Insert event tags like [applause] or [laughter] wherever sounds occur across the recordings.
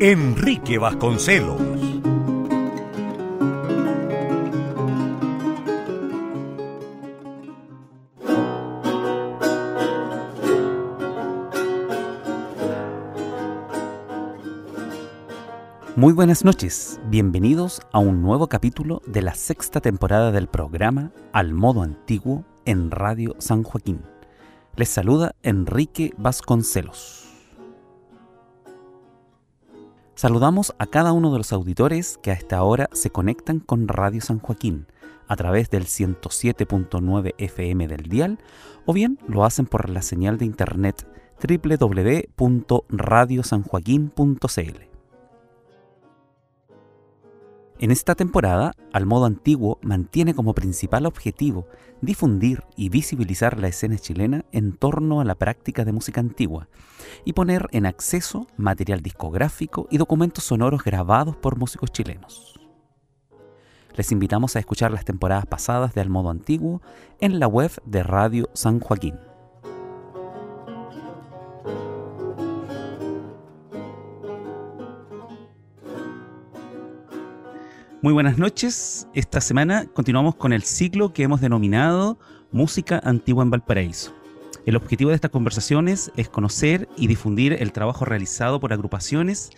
Enrique Vasconcelos. Muy buenas noches, bienvenidos a un nuevo capítulo de la sexta temporada del programa Al Modo Antiguo en Radio San Joaquín. Les saluda Enrique Vasconcelos. Saludamos a cada uno de los auditores que a esta hora se conectan con Radio San Joaquín a través del 107.9 FM del dial o bien lo hacen por la señal de internet www.radiosanjoaquín.cl. En esta temporada, Al Modo Antiguo mantiene como principal objetivo difundir y visibilizar la escena chilena en torno a la práctica de música antigua y poner en acceso material discográfico y documentos sonoros grabados por músicos chilenos. Les invitamos a escuchar las temporadas pasadas de Al Modo Antiguo en la web de Radio San Joaquín. Muy buenas noches. Esta semana continuamos con el ciclo que hemos denominado Música Antigua en Valparaíso. El objetivo de estas conversaciones es conocer y difundir el trabajo realizado por agrupaciones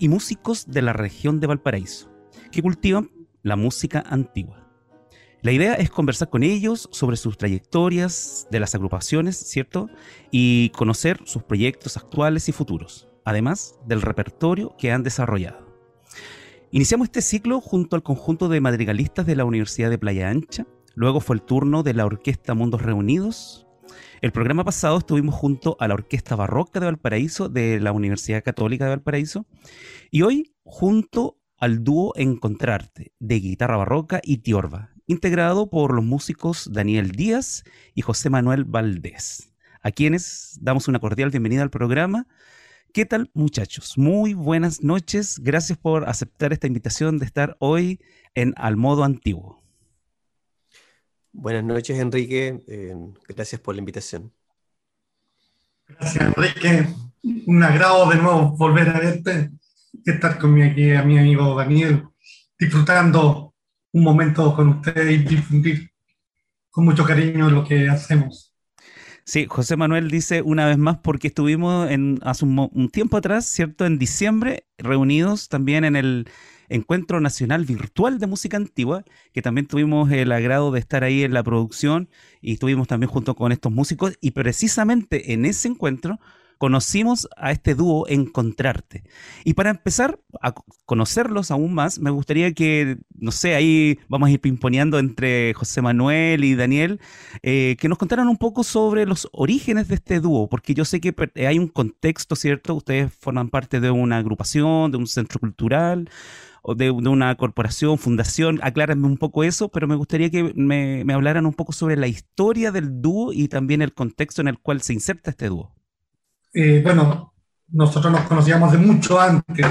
y músicos de la región de Valparaíso, que cultivan la música antigua. La idea es conversar con ellos sobre sus trayectorias de las agrupaciones, ¿cierto? Y conocer sus proyectos actuales y futuros, además del repertorio que han desarrollado. Iniciamos este ciclo junto al conjunto de madrigalistas de la Universidad de Playa Ancha. Luego fue el turno de la Orquesta Mundos Reunidos. El programa pasado estuvimos junto a la Orquesta Barroca de Valparaíso de la Universidad Católica de Valparaíso. Y hoy junto al dúo Encontrarte de guitarra barroca y tiorba, integrado por los músicos Daniel Díaz y José Manuel Valdés, a quienes damos una cordial bienvenida al programa ¿Qué tal muchachos? Muy buenas noches. Gracias por aceptar esta invitación de estar hoy en Al Modo Antiguo. Buenas noches Enrique, eh, gracias por la invitación. Gracias Enrique, un agrado de nuevo volver a verte, estar con mi, aquí, a mi amigo Daniel, disfrutando un momento con ustedes y difundir con mucho cariño lo que hacemos. Sí, José Manuel dice una vez más porque estuvimos en, hace un, tiempo atrás, ¿cierto? En diciembre, reunidos también en el Encuentro Nacional Virtual de Música Antigua, que también tuvimos el agrado de estar ahí en la producción y estuvimos también junto con estos músicos y precisamente en ese encuentro conocimos a este dúo Encontrarte. Y para empezar a conocerlos aún más, me gustaría que, no sé, ahí vamos a ir pimponeando entre José Manuel y Daniel, eh, que nos contaran un poco sobre los orígenes de este dúo, porque yo sé que hay un contexto, ¿cierto? Ustedes forman parte de una agrupación, de un centro cultural o de, una corporación, fundación, aclárenme un poco eso, pero me gustaría que me, me hablaran un poco sobre la historia del dúo y también el contexto en el cual se inserta este dúo. Eh, bueno, nosotros nos conocíamos de mucho antes,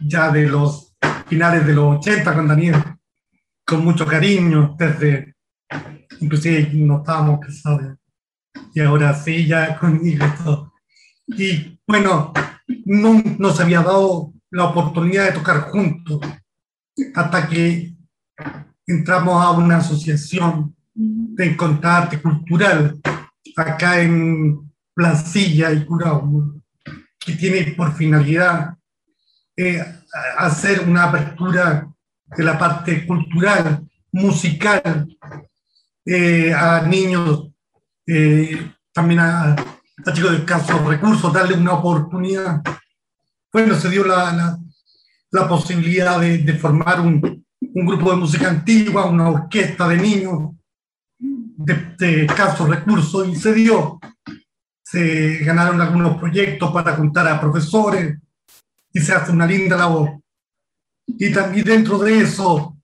ya de los finales de los 80 con Daniel, con mucho cariño, desde, inclusive no estábamos casados, y ahora sí, ya con y todo. Y bueno, no nos había dado la oportunidad de tocar juntos, hasta que entramos a una asociación de contacto cultural acá en Placilla y Curao, que tiene por finalidad eh, hacer una apertura de la parte cultural, musical, eh, a niños, eh, también a, chicos de escasos recursos, darle una oportunidad. Bueno, se dio la, posibilidad de, formar un, un, grupo de música antigua, una orquesta de niños de, de escasos recursos, y se dio se ganaron algunos proyectos para juntar a profesores, y se hace una linda labor. Y también dentro de eso,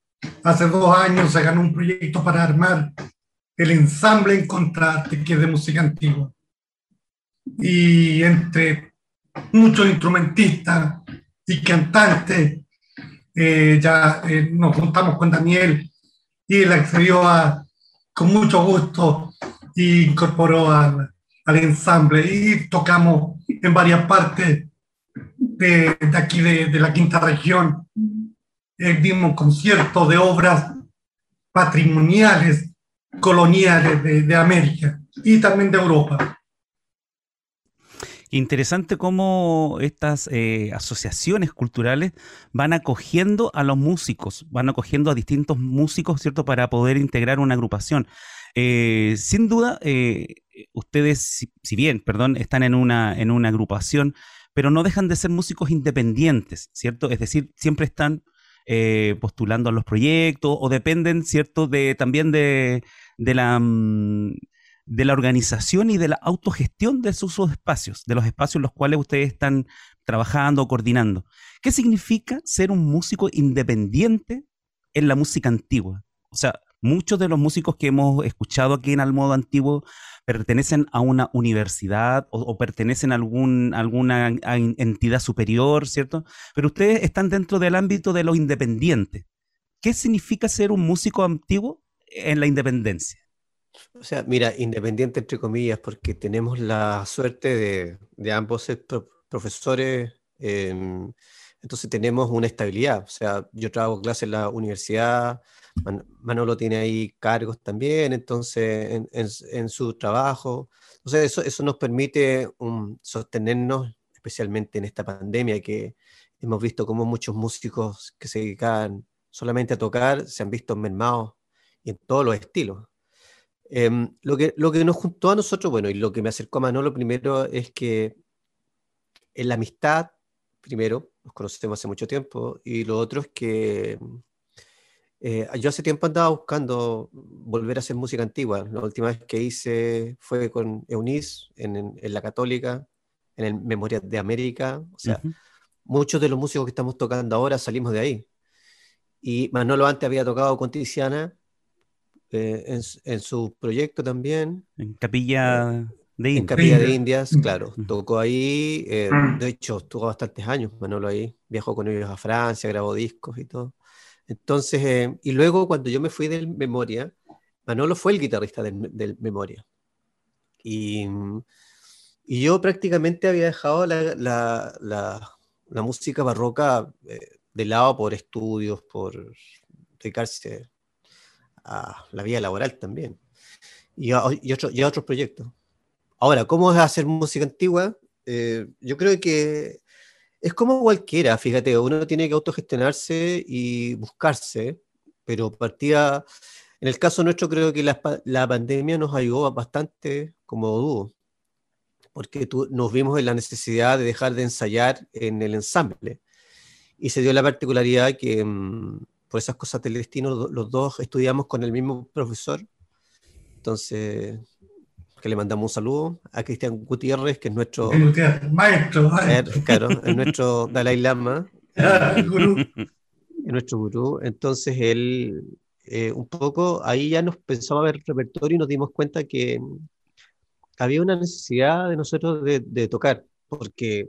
hace dos años se ganó un proyecto para armar el ensamble en contraste que es de música antigua. Y entre muchos instrumentistas y cantantes, eh, ya eh, nos juntamos con Daniel y él accedió a, con mucho gusto y incorporó al, al ensamble y tocamos en varias partes de, aquí de, de, la quinta región. Eh, dimos conciertos de obras patrimoniales, coloniales de, de América y también de Europa. Interesante cómo estas eh, asociaciones culturales van acogiendo a los músicos, van acogiendo a distintos músicos, ¿cierto?, para poder integrar una agrupación. Eh, sin duda, eh, ustedes, si, bien, perdón, están en una, en una agrupación, pero no dejan de ser músicos independientes, ¿cierto? Es decir, siempre están eh, postulando a los proyectos o dependen, ¿cierto?, de, también de, de la... Mm, de la organización y de la autogestión de sus espacios, de los espacios en los cuales ustedes están trabajando o coordinando. ¿Qué significa ser un músico independiente en la música antigua? O sea, muchos de los músicos que hemos escuchado aquí en Almodo Antiguo pertenecen a una universidad o, pertenecen a algún, alguna entidad superior, ¿cierto? Pero ustedes están dentro del ámbito de lo independiente. ¿Qué significa ser un músico antiguo en la independencia? O sea, mira, independiente entre comillas, porque tenemos la suerte de, ambos ser pro profesores, eh, entonces tenemos una estabilidad. O sea, yo trabajo clases en la universidad, Man Manolo tiene ahí cargos también, entonces en, su trabajo. Entonces eso, eso nos permite um, sostenernos, especialmente en esta pandemia, que hemos visto como muchos músicos que se dedican solamente a tocar se han visto mermados y en todos los estilos. Eh, lo, que, lo que nos juntó a nosotros, bueno, y lo que me acercó a Manolo primero es que en la amistad, primero, nos conocemos hace mucho tiempo, y lo otro es que eh, yo hace tiempo andaba buscando volver a hacer música antigua. La última vez que hice fue con Eunice en, en, en la Católica, en el Memoria de América. O sea, uh -huh. muchos de los músicos que estamos tocando ahora salimos de ahí. Y Manolo antes había tocado con Tiziana eh, en, en, su proyecto también. En Capilla de Indias. En Capilla de Indias, claro. Tocó ahí, eh, de hecho, estuvo bastantes años Manolo ahí. Viajó con ellos a Francia, grabó discos y todo. Entonces, eh, y luego cuando yo me fui del Memoria, Manolo fue el guitarrista del, Memoria. Y, yo prácticamente había dejado la, música barroca eh, de lado por estudios, por dedicarse a la vida laboral también. Y a, y otro, y otros proyectos. Ahora, ¿cómo hacer música antigua? Eh, yo creo que es como cualquiera, fíjate, uno tiene que autogestionarse y buscarse, pero partía, en el caso nuestro creo que la, la pandemia nos ayudó bastante como dúo, porque tú, nos vimos en la necesidad de dejar de ensayar en el ensamble. Y se dio la particularidad que mmm, por esas cosas del destino los dos estudiamos con el mismo profesor. Entonces, que le mandamos un saludo a Cristian Gutiérrez, que es nuestro maestro, maestro. Claro, es nuestro Dalai Lama. el gurú. Es nuestro gurú. Entonces él, eh, un poco, ahí ya nos pensaba ver repertorio y nos dimos cuenta que había una necesidad de nosotros de, de tocar, porque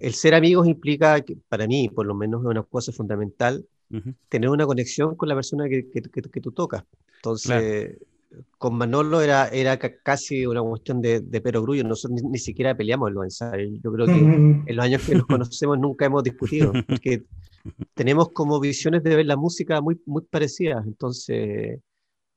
el ser amigos implica, que, para mí, por lo menos, es una cosa fundamental, uh -huh. tener una conexión con la persona que, que, que, que tú tocas. Entonces, claro con Manolo era, era casi una cuestión de, de perogrullo, nosotros ni, ni, siquiera peleamos en los ensayos. Yo creo que en los años que nos [laughs] conocemos nunca hemos discutido, porque tenemos como visiones de ver la música muy, muy parecidas. Entonces,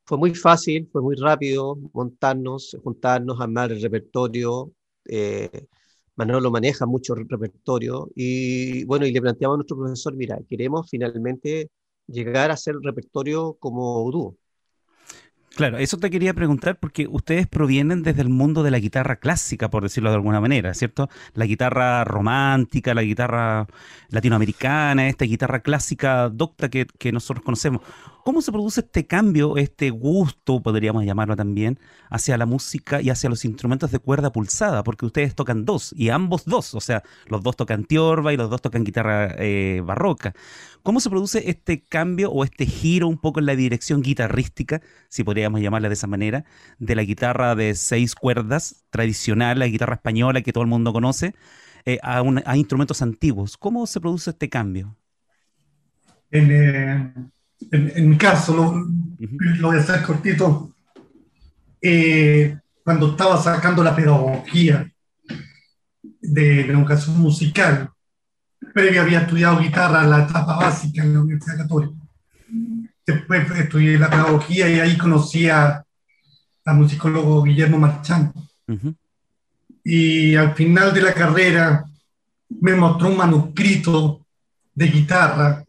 fue muy fácil, fue muy rápido montarnos, juntarnos, armar el repertorio. Eh, Manolo maneja mucho el repertorio y bueno, y le planteamos a nuestro profesor, mira, queremos finalmente llegar a hacer repertorio como dúo. Claro, eso te quería preguntar porque ustedes provienen desde el mundo de la guitarra clásica, por decirlo de alguna manera, ¿cierto? La guitarra romántica, la guitarra latinoamericana, esta guitarra clásica docta que, que nosotros conocemos. ¿Cómo se produce este cambio, este gusto, podríamos llamarlo también, hacia la música y hacia los instrumentos de cuerda pulsada? Porque ustedes tocan dos, y ambos dos, o sea, los dos tocan tiorba y los dos tocan guitarra eh, barroca. ¿Cómo se produce este cambio o este giro un poco en la dirección guitarrística, si podríamos llamarla de esa manera, de la guitarra de seis cuerdas tradicional, la guitarra española que todo el mundo conoce, eh, a, instrumentos antiguos? ¿Cómo se produce este cambio? Eh, en, mi caso, lo, voy a hacer cortito, eh, cuando estaba sacando la pedagogía de la educación musical, previo había estudiado guitarra en la etapa básica en la Universidad Católica. Después estudié la pedagogía y ahí conocí a, a musicólogo Guillermo Marchán. Y al final de la carrera me mostró un manuscrito de guitarra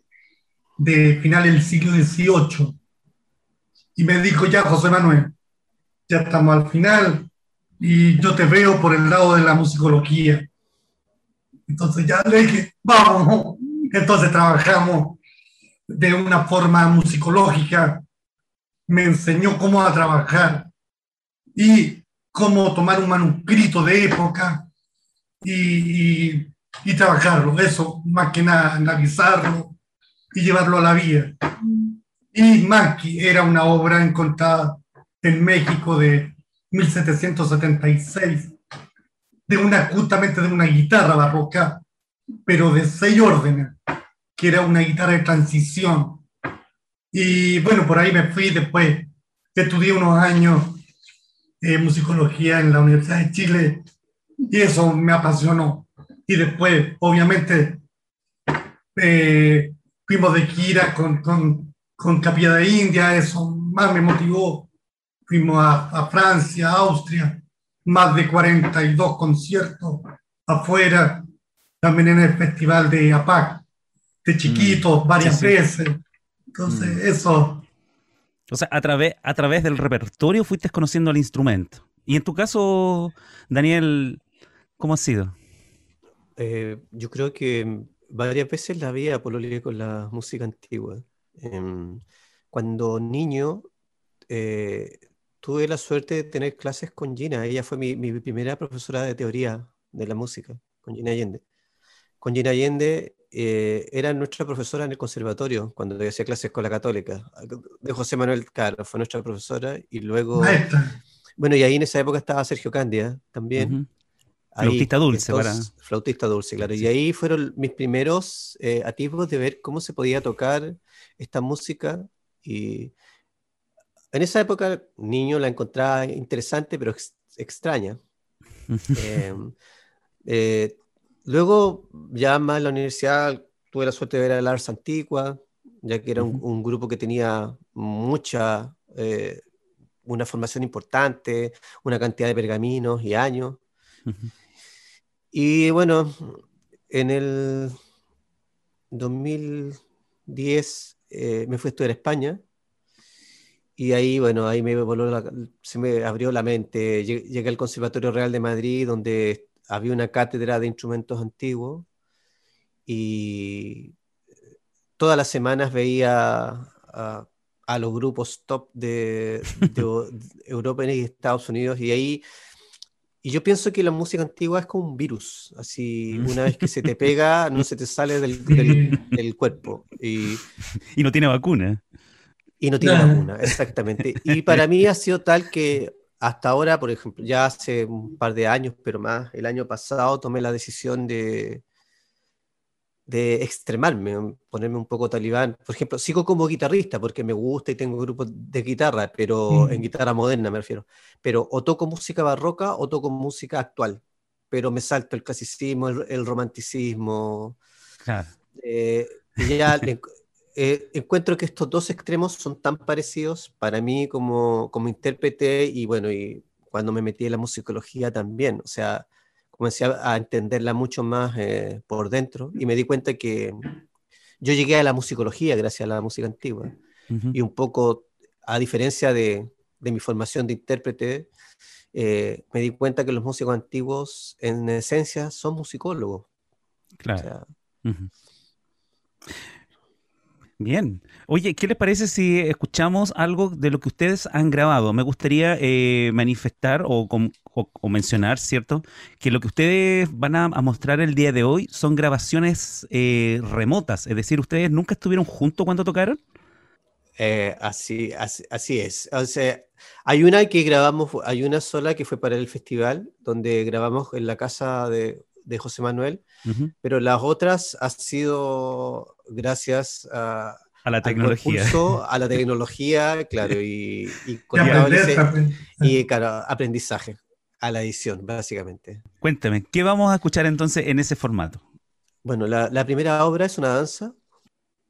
de final del siglo XVIII. Y me dijo, ya, José Manuel, ya estamos al final y yo te veo por el lado de la musicología. Entonces ya le dije, vamos. Entonces trabajamos de una forma musicológica. Me enseñó cómo a trabajar y cómo tomar un manuscrito de época y, y, y trabajarlo. Eso, más que nada, analizarlo y llevarlo a la vida. Y Maki era una obra encontrada en México de 1776, de una, justamente de una guitarra barroca, pero de seis órdenes, que era una guitarra de transición. Y bueno, por ahí me fui después, estudié unos años eh, musicología en la Universidad de Chile y eso me apasionó. Y después, obviamente, eh, fuimos de gira con, con, con Capilla de India, eso más me motivó. Fuimos a, a Francia, Austria, más de 42 conciertos afuera, también en el festival de APAC, de chiquitos, mm. varias veces. Entonces, mm. eso. O sea, a, través a través del repertorio fuiste conociendo el instrumento. Y en tu caso, Daniel, ¿cómo ha sido? Eh, yo creo que varias veces la había pololeé con la música antigua. Em, cuando niño eh, tuve la suerte de tener clases con Gina. Ella fue mi, mi, primera profesora de teoría de la música, con Gina Allende. Con Gina Allende eh, era nuestra profesora en el conservatorio cuando yo hacía clases con la católica. De José Manuel Caro fue nuestra profesora y luego... Bueno, y ahí en esa época estaba Sergio Candia también. Flautista dulce, para. Flautista dulce, claro. Y ahí fueron mis primeros eh, atisbos de ver cómo se podía tocar esta música. Y en esa época, niño la encontraba interesante, pero extraña. [laughs] Em, eh, luego, ya más en la universidad, tuve la suerte de ver a Lars Antigua, ya que era un, grupo que tenía mucha, eh, una formación importante, una cantidad de pergaminos y años. Y bueno, en el 2010 eh, me fui a estudiar a España. Y ahí, bueno, ahí me se me abrió la mente. Llegué, al Conservatorio Real de Madrid donde había una cátedra de instrumentos antiguos. Y todas las semanas veía a, los grupos top de, [laughs] de Europa y Estados Unidos. Y ahí y yo pienso que la música antigua es como un virus, así mm. una vez que se te pega, [laughs] no se te sale del, del, cuerpo. Y, [laughs] y, no tiene vacuna. Y no tiene vacuna, exactamente. Y para mí ha sido tal que hasta ahora, por ejemplo, ya hace un par de años, pero más, el año pasado tomé la decisión de, de extremarme, ponerme un poco talibán. Por ejemplo, sigo como guitarrista porque me gusta y tengo grupos de guitarra, pero en guitarra moderna me refiero. Pero o toco música barroca o toco música actual, pero me salto el clasicismo, el, romanticismo. Eh, y ya eh, encuentro que estos dos extremos son tan parecidos para mí como, como intérprete y bueno, y cuando me metí en la musicología también. O sea, comencé a, entenderla mucho más eh, por dentro y me di cuenta que yo llegué a la musicología gracias a la música antigua. Y un poco, a diferencia de, de mi formación de intérprete, eh, me di cuenta que los músicos antiguos, en esencia, son musicólogos. Claro. Bien. Oye, ¿qué les parece si escuchamos algo de lo que ustedes han grabado? Me gustaría eh, manifestar o, mencionar, ¿cierto? Que lo que ustedes van a, mostrar el día de hoy son grabaciones eh, remotas. Es decir, ¿ustedes nunca estuvieron juntos cuando tocaron? Eh, así, así, es. O sea, hay una que grabamos, hay una sola que fue para el festival, donde grabamos en la casa de, de José Manuel, pero las otras ha sido gracias a, a la tecnología. a la [laughs] tecnología, claro, y, y, y claro, aprendizaje, a la edición, básicamente. Cuéntame, ¿qué vamos a escuchar entonces en ese formato? Bueno, la, la primera obra es una danza,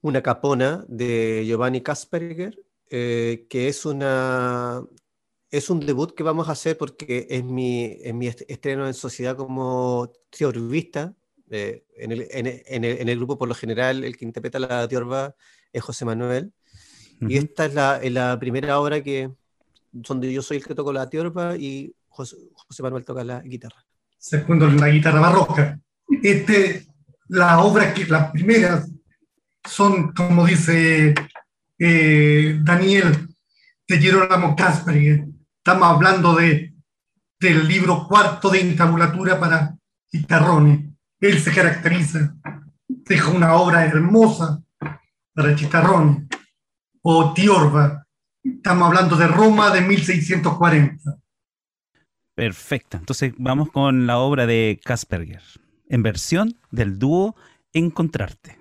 una capona de Giovanni Kasperger, eh, que es una, es un debut que vamos a hacer porque es mi, mi estreno en sociedad como teorbista. Eh, en, el, en, el, en, el, grupo, por lo general, el que interpreta la tiorba es José Manuel. Y esta es la, la, primera obra que, donde yo soy el que toco la tiorba y José, José Manuel toca la guitarra. Segundo, la guitarra barroca. Este, la obra que las primeras son, como dice eh, Daniel, de Gerolamo Kasper, Estamos hablando de, del libro cuarto de intabulatura para chitarrones. Él se caracteriza, deja una obra hermosa para chitarrones. O Tiorba. Estamos hablando de Roma de 1640. Perfecto. Entonces vamos con la obra de Kasperger, en versión del dúo Encontrarte.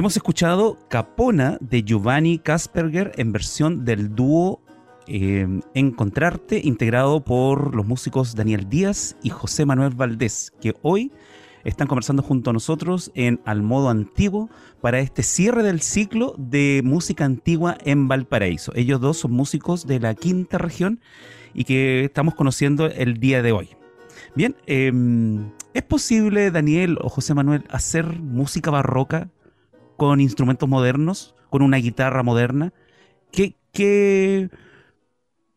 Hemos escuchado Capona de Giovanni Kasperger en versión del dúo eh, Encontrarte, integrado por los músicos Daniel Díaz y José Manuel Valdés, que hoy están conversando junto a nosotros en Al Modo Antiguo para este cierre del ciclo de música antigua en Valparaíso. Ellos dos son músicos de la quinta región y que estamos conociendo el día de hoy. Bien, em, ¿es posible, Daniel o José Manuel, hacer música barroca con instrumentos modernos, con una guitarra moderna? ¿Qué, qué,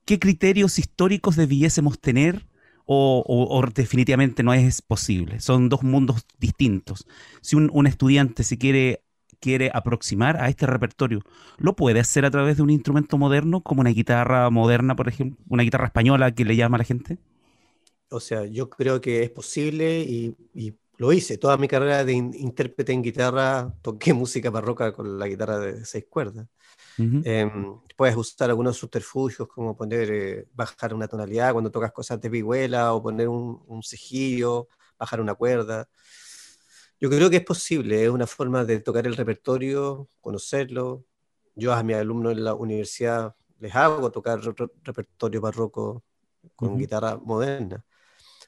qué criterios históricos debiésemos tener? O, definitivamente no es posible. Son dos mundos distintos. Si un, estudiante se quiere, quiere aproximar a este repertorio, ¿lo puede hacer a través de un instrumento moderno, como una guitarra moderna, por ejemplo, una guitarra española que le llama a la gente? O sea, yo creo que es posible y, lo hice. Toda mi carrera de intérprete en guitarra toqué [laughs] música barroca con la guitarra de seis cuerdas. Em, puedes usar algunos subterfugios como poner, eh, bajar una tonalidad cuando tocas cosas de vihuela o poner un, un, cejillo, bajar una cuerda. Yo creo que es posible, es una forma de tocar el repertorio, conocerlo. Yo a mis alumnos en la universidad les hago tocar repertorio barroco con guitarra moderna.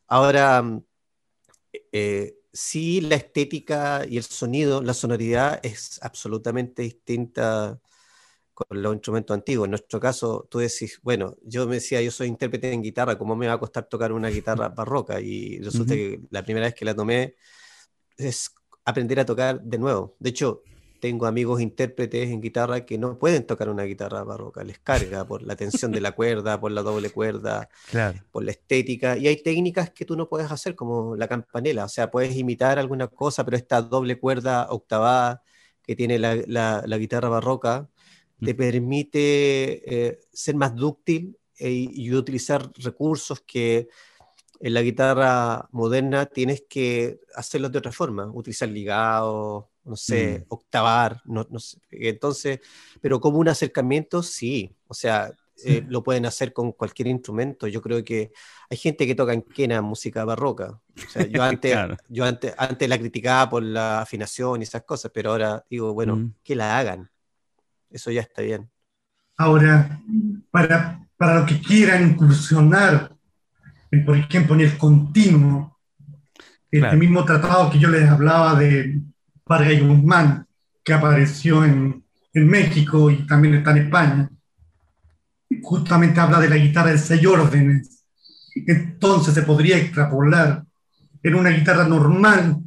Ahora, mm, eh, sí, la estética y el sonido, la sonoridad es absolutamente distinta con los instrumentos antiguos. En nuestro caso, tú decís, bueno, yo me decía, yo soy intérprete en guitarra, ¿cómo me va a costar tocar una guitarra [laughs] barroca? Y resulta que la primera vez que la tomé es aprender a tocar de nuevo. De hecho, tengo amigos intérpretes en guitarra que no pueden tocar una guitarra barroca, les carga por la tensión de la [laughs] cuerda, por la doble cuerda, por la estética. Y hay técnicas que tú no puedes hacer, como la campanela, o sea, puedes imitar alguna cosa, pero esta doble cuerda octavada que tiene la, la, guitarra barroca te mm. permite eh, ser más dúctil e, y utilizar recursos que en la guitarra moderna tienes que hacerlo de otra forma, utilizar ligados, no sé, mm. octavar, no, no sé. Entonces, pero como un acercamiento, sí, o sea, eh, lo pueden hacer con cualquier instrumento. Yo creo que hay gente que toca en quena música barroca. O sea, yo [laughs] antes, yo antes, antes la criticaba por la afinación y esas cosas, pero ahora digo, bueno, mm. que la hagan. Eso ya está bien. Ahora, para, para los que quieran incursionar, por ejemplo, en el continuo, este mismo tratado que yo les hablaba de Vargas Guzmán, que apareció en, México y también está en España, justamente habla de la guitarra de seis órdenes. Entonces se podría extrapolar en una guitarra normal.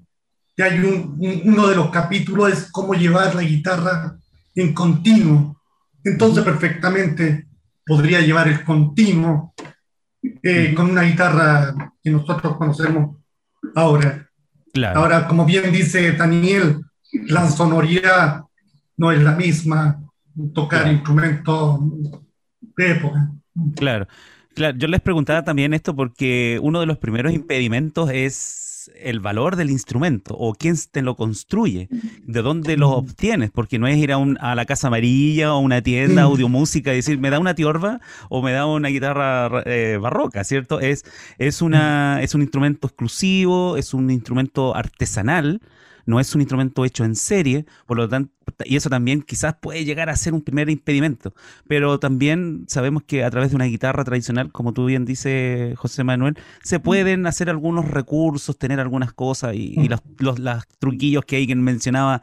Y hay un, uno de los capítulos es cómo llevar la guitarra en continuo. Entonces perfectamente podría llevar el continuo eh, con una guitarra que nosotros conocemos ahora. Ahora, como bien dice Daniel, la sonoridad no es la misma, tocar instrumentos de época. Claro. Claro, yo les preguntaba también esto porque uno de los primeros impedimentos es el valor del instrumento o quién te lo construye, de dónde lo obtienes, porque no es ir a, a la casa amarilla o una tienda audio música y decir, me da una tiorba o me da una guitarra eh, barroca, ¿cierto? Es, es, una, es un instrumento exclusivo, es un instrumento artesanal no es un instrumento hecho en serie, por lo tanto, y eso también quizás puede llegar a ser un primer impedimento, pero también sabemos que a través de una guitarra tradicional, como tú bien dices, José Manuel, se mm. pueden hacer algunos recursos, tener algunas cosas y, mm. los, los, truquillos que alguien mencionaba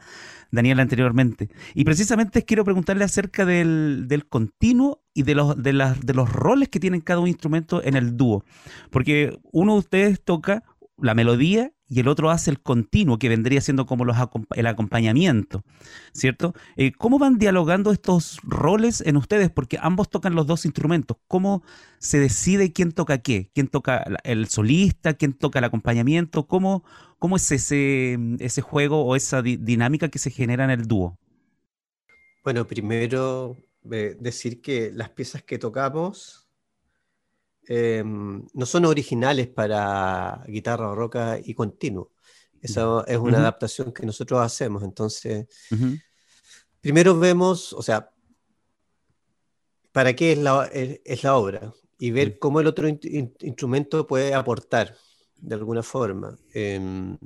Daniel anteriormente. Y precisamente quiero preguntarle acerca del, del continuo y de los, de, las, de los roles que tienen cada un instrumento en el dúo. Porque uno de ustedes toca la melodía y el otro hace el continuo, que vendría siendo como los, el acompañamiento, ¿cierto? Eh, ¿Cómo van dialogando estos roles en ustedes? Porque ambos tocan los dos instrumentos. ¿Cómo se decide quién toca qué? ¿Quién toca el solista? ¿Quién toca el acompañamiento? ¿Cómo, cómo es ese, ese juego o esa dinámica que se genera en el dúo? Bueno, primero eh, decir que las piezas que tocamos Em, no son originales para guitarra barroca y continuo. Esa es una adaptación que nosotros hacemos. Entonces, primero vemos, o sea, para qué es la, es, la obra y ver cómo el otro instrumento puede aportar de alguna forma. Em,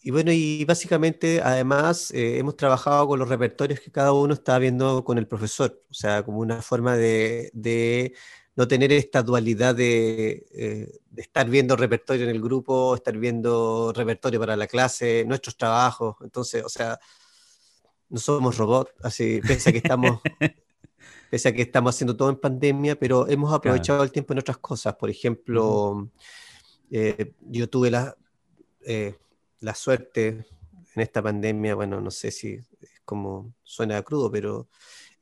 y bueno, y básicamente además eh, hemos trabajado con los repertorios que cada uno está viendo con el profesor, o sea, como una forma de, de no tener esta dualidad de, eh, de, estar viendo repertorio en el grupo, estar viendo repertorio para la clase, nuestros trabajos, entonces, o sea, no somos robots, así, pese a que estamos... [laughs] pese a que estamos haciendo todo en pandemia, pero hemos aprovechado claro. el tiempo en otras cosas. Por ejemplo, uh -huh. eh, yo tuve la, eh, la suerte en esta pandemia, bueno, no sé si es como suena crudo, pero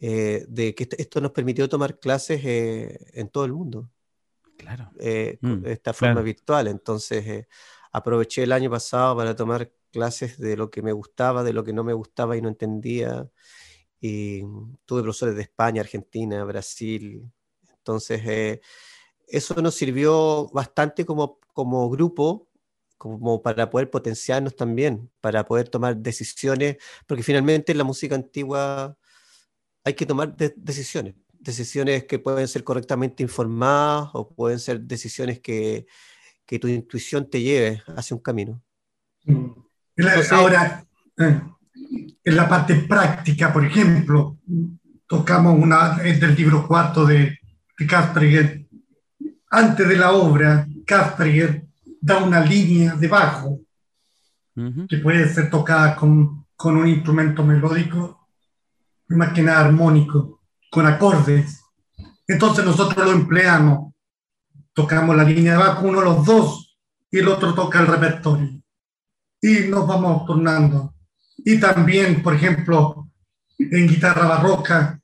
eh, de que esto nos permitió tomar clases eh, en todo el mundo. Claro. Mm, de esta forma claro. virtual. Entonces, eh, aproveché el año pasado para tomar clases de lo que me gustaba, de lo que no me gustaba y no entendía. Y tuve profesores de España, Argentina, Brasil. Entonces, eso nos sirvió bastante como, como grupo como para poder potenciarnos también, para poder tomar decisiones, porque finalmente en la música antigua hay que tomar de decisiones, decisiones que pueden ser correctamente informadas o pueden ser decisiones que, que tu intuición te lleve hacia un camino. Entonces, Ahora, eh, en la parte práctica, por ejemplo, tocamos una del libro cuarto de, de Kasperger. Antes de la obra, Kasperger da una línea de bajo uh -huh. que puede ser tocada con, con, un instrumento melódico, más que nada armónico, con acordes. Entonces nosotros lo empleamos. Tocamos la línea de bajo, uno los dos, y el otro toca el repertorio. Y nos vamos turnando. Y también, por ejemplo, en guitarra barroca,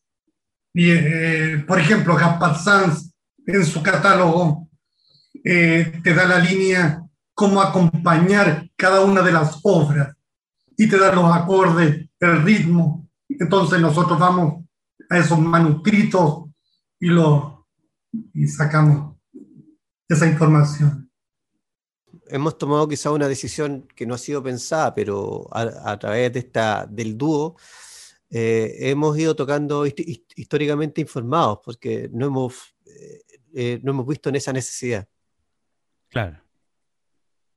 y, eh, por ejemplo, Gaspar Sanz, en su catálogo, eh, te da la línea cómo acompañar cada una de las obras y te da los acordes, el ritmo. Entonces nosotros vamos a esos manuscritos y, lo, y sacamos esa información. Hemos tomado quizá una decisión que no ha sido pensada, pero a, a través de esta, del dúo eh, hemos ido tocando históricamente informados, porque no hemos, eh, no hemos visto en esa necesidad. Claro.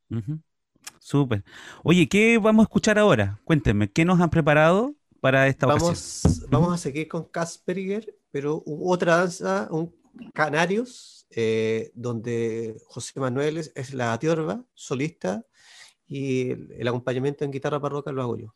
Uh -huh. Súper. Oye, ¿qué vamos a escuchar ahora? Cuéntenme, ¿qué nos han preparado vamos, a seguir con Kasperger, pero otra danza, un Canarios, eh, donde José Manuel es, la tiorba, solista, y el, el acompañamiento en guitarra parroca lo hago yo.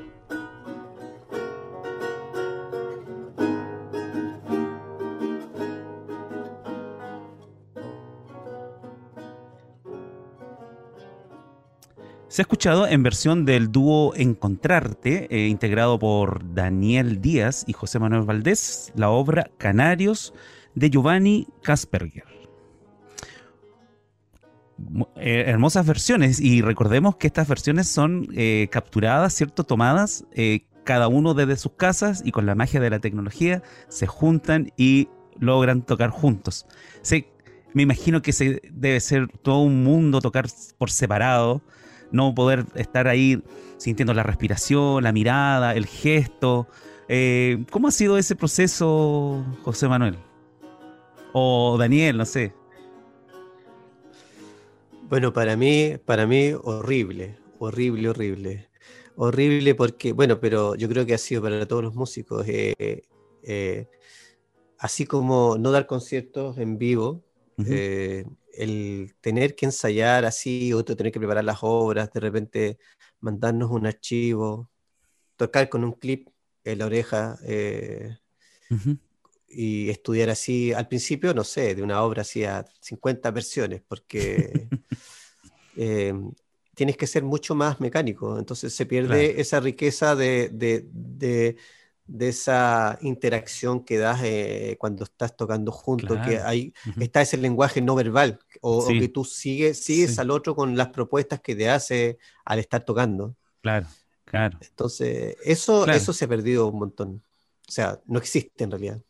Se ha escuchado en versión del dúo Encontrarte, eh, integrado por Daniel Díaz y José Manuel Valdés, la obra Canarios de Giovanni Kasperger. Eh, hermosas versiones y recordemos que estas versiones son eh, capturadas, ¿cierto? Tomadas cada uno desde sus casas y con la magia de la tecnología se juntan y logran tocar juntos. me imagino que se, debe ser todo un mundo tocar por separado no poder estar ahí sintiendo la respiración, la mirada, el gesto. Eh, ¿Cómo ha sido ese proceso, José Manuel? O Daniel, no sé. Bueno, para mí, para mí, horrible, horrible, horrible. Horrible porque, bueno, pero yo creo que ha sido para todos los músicos. Eh, eh, así como no dar conciertos en vivo, el tener que ensayar así, o tener que preparar las obras, de repente mandarnos un archivo, tocar con un clip en la oreja eh, y estudiar así, al principio, no sé, de una obra así a 50 versiones, porque [laughs] eh, tienes que ser mucho más mecánico, entonces se pierde esa riqueza de de esa interacción que das eh, cuando estás tocando junto, que hay, está ese lenguaje no verbal, o, que tú sigues, sigues al otro con las propuestas que te hace al estar tocando. Claro, claro. Entonces, eso, eso se ha perdido un montón. O sea, no existe en realidad.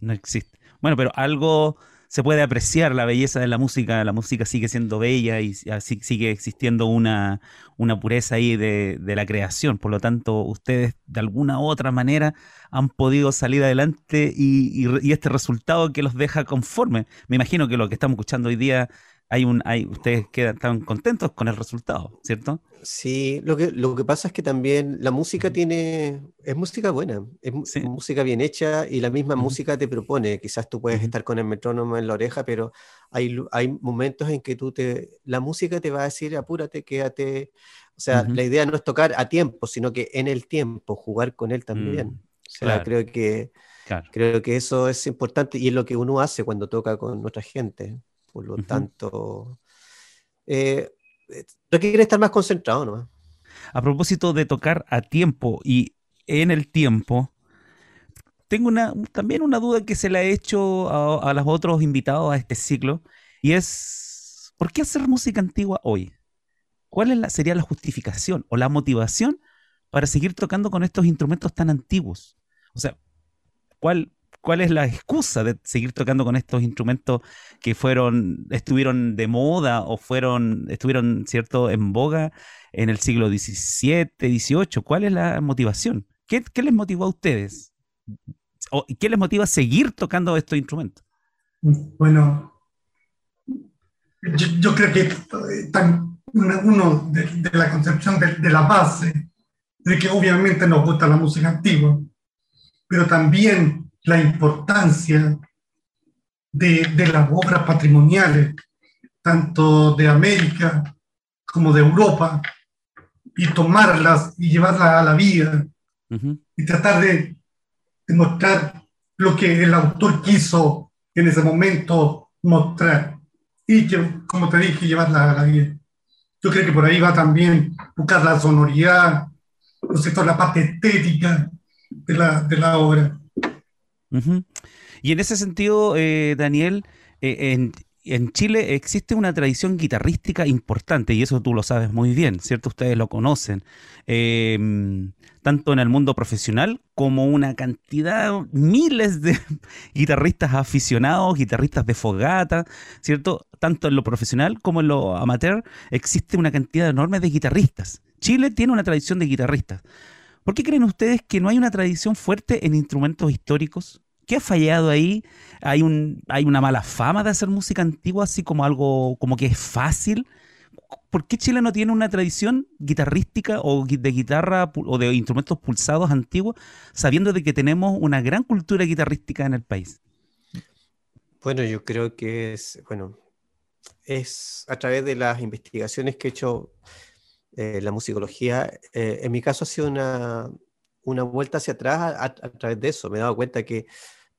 No existe. Bueno, pero algo se puede apreciar la belleza de la música, la música sigue siendo bella y así sigue existiendo una, una pureza ahí de, la creación. Por lo tanto, ustedes de alguna u otra manera han podido salir adelante y, y, este resultado que los deja conforme. Me imagino que lo que estamos escuchando hoy día hay un, hay, ustedes quedan, están contentos con el resultado, ¿cierto? Sí, lo que, lo que pasa es que también la música tiene, es música buena, es música bien hecha y la misma música te propone, quizás tú puedes estar con el metrónomo en la oreja, pero hay, hay momentos en que tú te, la música te va a decir, apúrate, quédate, o sea, la idea no es tocar a tiempo, sino que en el tiempo, jugar con él también. Mm, o sea, creo que... Creo que eso es importante y es lo que uno hace cuando toca con nuestra gente. Por lo tanto, eh, requiere estar más concentrado, ¿no? A propósito de tocar a tiempo y en el tiempo, tengo una, también una duda que se le ha hecho a, los otros invitados a este ciclo, y es, ¿por qué hacer música antigua hoy? ¿Cuál es la, sería la justificación o la motivación para seguir tocando con estos instrumentos tan antiguos? O sea, ¿cuál, cuál es la excusa de seguir tocando con estos instrumentos que fueron, estuvieron de moda o fueron, estuvieron, cierto, en boga en el siglo XVII, XVIII. ¿Cuál es la motivación? ¿Qué, les motivó a ustedes? ¿O qué les motiva a seguir tocando estos instrumentos? Bueno, yo, creo que eh, uno de, la concepción de, de la base, de que obviamente nos gusta la música antigua, pero también la importancia de, de las obras patrimoniales, tanto de América como de Europa, y tomarlas y llevarlas a la vida y tratar de, mostrar lo que el autor quiso en ese momento mostrar y que, como te dije, llevarla a la vida. Yo creo que por ahí va también buscar la sonoridad, ¿no la parte estética de la, de la obra. Y en ese sentido, eh, Daniel, eh, en, Chile existe una tradición guitarrística importante y eso tú lo sabes muy bien, ¿cierto? Ustedes lo conocen. Em, tanto en el mundo profesional como una cantidad, miles de [laughs] guitarristas aficionados, guitarristas de fogata, ¿cierto? Tanto en lo profesional como en lo amateur existe una cantidad enorme de guitarristas. Chile tiene una tradición de guitarristas. ¿Por qué creen ustedes que no hay una tradición fuerte en instrumentos históricos? ¿Qué ha fallado ahí? ¿Hay, un, ¿Hay una mala fama de hacer música antigua así como algo como que es fácil? ¿por qué Chile no tiene una tradición guitarrística o de guitarra o de instrumentos pulsados antiguos, sabiendo de que tenemos una gran cultura guitarrística en el país? Bueno, yo creo que es, bueno, es a través de las investigaciones que he hecho eh, la musicología, eh, en mi caso ha sido una, una vuelta hacia atrás a, través de eso. Me he dado cuenta que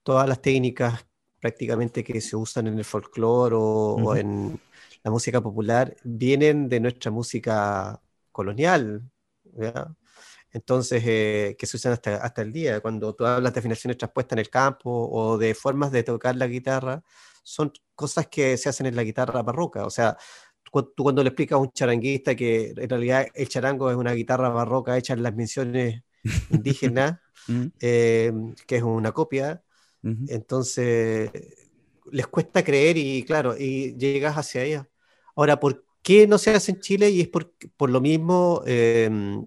todas las técnicas prácticamente que se usan en el folclore o, en la música popular vienen de nuestra música colonial. Entonces, eh, que se usan hasta, hasta el día. Cuando tú hablas de afinaciones traspuestas en el campo o de formas de tocar la guitarra, son cosas que se hacen en la guitarra barroca. O sea, tú, cuando le explicas a un charanguista que en realidad el charango es una guitarra barroca hecha en las misiones indígenas, [laughs] mm. eh, que es una copia, entonces les cuesta creer y claro, y llegas hacia ella. Ahora, ¿por qué no se hace en Chile? Y es por, por lo mismo, em,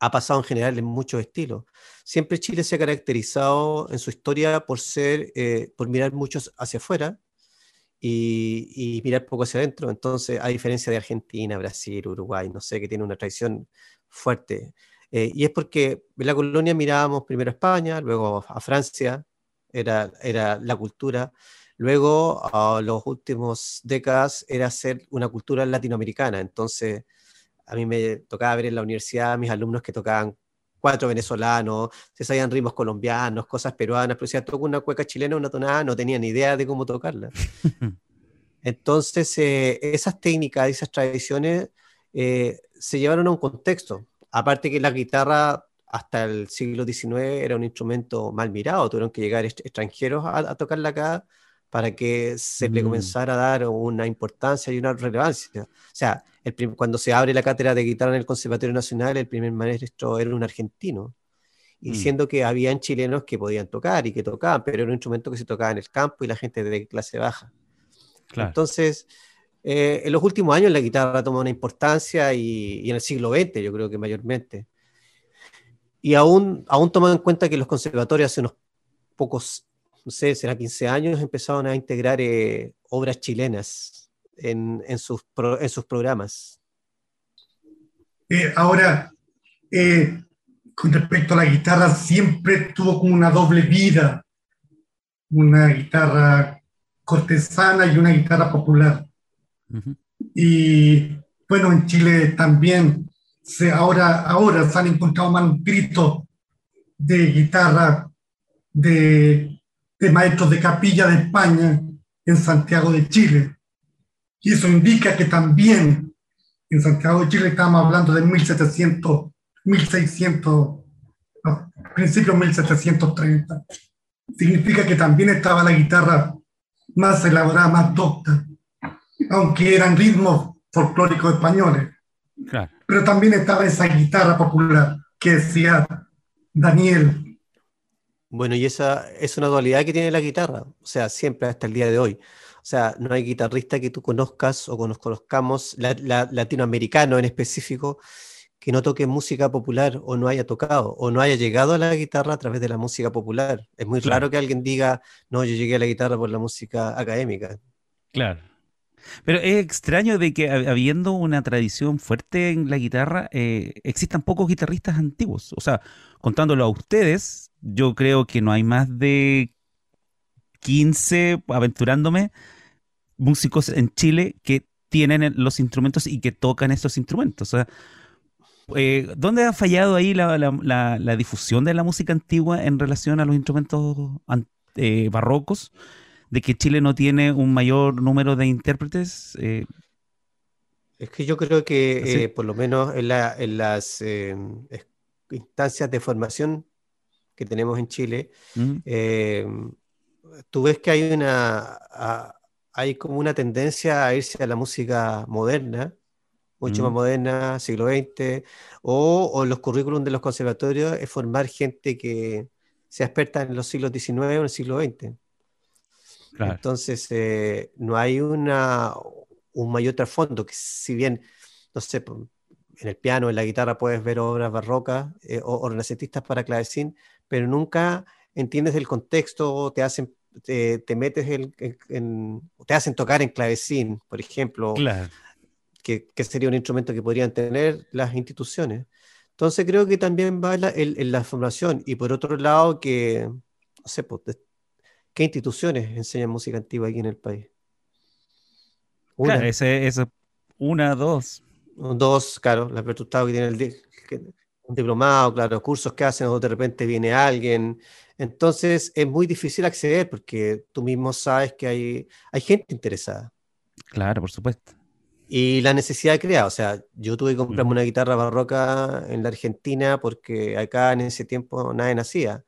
ha pasado en general en muchos estilos. Siempre Chile se ha caracterizado en su historia por ser, eh, por mirar muchos hacia afuera y, mirar poco hacia adentro. Entonces, a diferencia de Argentina, Brasil, Uruguay, no sé, que tiene una tradición fuerte. Eh, y es porque en la colonia mirábamos primero a España, luego a Francia, era, era la cultura. Luego, a los últimos décadas, era ser una cultura latinoamericana. Entonces, a mí me tocaba ver en la universidad a mis alumnos que tocaban cuatro venezolanos, se sabían ritmos colombianos, cosas peruanas, pero si toco una cueca chilena, una tonada, no tenían ni idea de cómo tocarla. [laughs] Entonces, eh, esas técnicas, esas tradiciones eh, se llevaron a un contexto. Aparte que la guitarra hasta el siglo XIX era un instrumento mal mirado, tuvieron que llegar extranjeros a, tocarla acá para que se le mm. comenzara a dar una importancia y una relevancia. O sea, cuando se abre la cátedra de guitarra en el Conservatorio Nacional, el primer maestro era un argentino, y mm. diciendo que habían chilenos que podían tocar y que tocaban, pero era un instrumento que se tocaba en el campo y la gente de clase baja. Entonces, eh, en los últimos años la guitarra toma una importancia y, en el siglo XX yo creo que mayormente. Y aún, aún tomando en cuenta que los conservatorios hace unos pocos no sé, será 15 años, empezaron a integrar eh, obras chilenas en, en, sus en, sus programas. Eh, ahora, eh, con respecto a la guitarra, siempre tuvo como una doble vida, una guitarra cortesana y una guitarra popular. Y bueno, en Chile también se, ahora, ahora se han encontrado manuscritos de guitarra de de maestros de capilla de España en Santiago de Chile. Y eso indica que también en Santiago de Chile estamos hablando de 1700, 1600, no, principios 1730. Significa que también estaba la guitarra más elaborada, más docta, aunque eran ritmos folclóricos españoles. Pero también estaba esa guitarra popular que decía Daniel bueno, y esa es una dualidad que tiene la guitarra, o sea, siempre hasta el día de hoy. O sea, no hay guitarrista que tú conozcas o nos conozcamos, latinoamericano en específico, que no toque música popular o no haya tocado o no haya llegado a la guitarra a través de la música popular. Es muy raro que alguien diga, no, yo llegué a la guitarra por la música académica. Claro. Pero es extraño de que habiendo una tradición fuerte en la guitarra, eh, existan pocos guitarristas antiguos. O sea, contándolo a ustedes, yo creo que no hay más de 15, aventurándome, músicos en Chile que tienen los instrumentos y que tocan estos instrumentos. O sea, eh, ¿Dónde ha fallado ahí la, difusión de la música antigua en relación a los instrumentos eh, barrocos? De que Chile no tiene un mayor número de intérpretes. Eh, es que yo creo que por lo menos en, las instancias de formación que tenemos en Chile, eh, tú ves que hay una, hay como una tendencia a irse a la música moderna, mucho más moderna, siglo XX, o, o, los currículums de los conservatorios es formar gente que sea experta en los siglos XIX o en el siglo XX. Entonces, eh, no hay una, un mayor trasfondo, que si bien, no sé, en el piano, en la guitarra puedes ver obras barrocas eh, o, renacentistas para clavecín, pero nunca entiendes el contexto, te hacen, te, metes en, te hacen tocar en clavecín, por ejemplo. que, sería un instrumento que podrían tener las instituciones. Entonces creo que también va en la, formación y por otro lado que, no sé, pues, ¿qué instituciones enseñan música antigua aquí en el país? Una. Claro, ese, una, dos. Dos, claro, la apertura que tiene el, un diplomado, claro, cursos que hacen o de repente viene alguien. Entonces es muy difícil acceder porque tú mismo sabes que hay, hay gente interesada. Claro, por supuesto. Y la necesidad crea, o sea, yo tuve que comprarme una guitarra barroca en la Argentina porque acá en ese tiempo nadie nacía.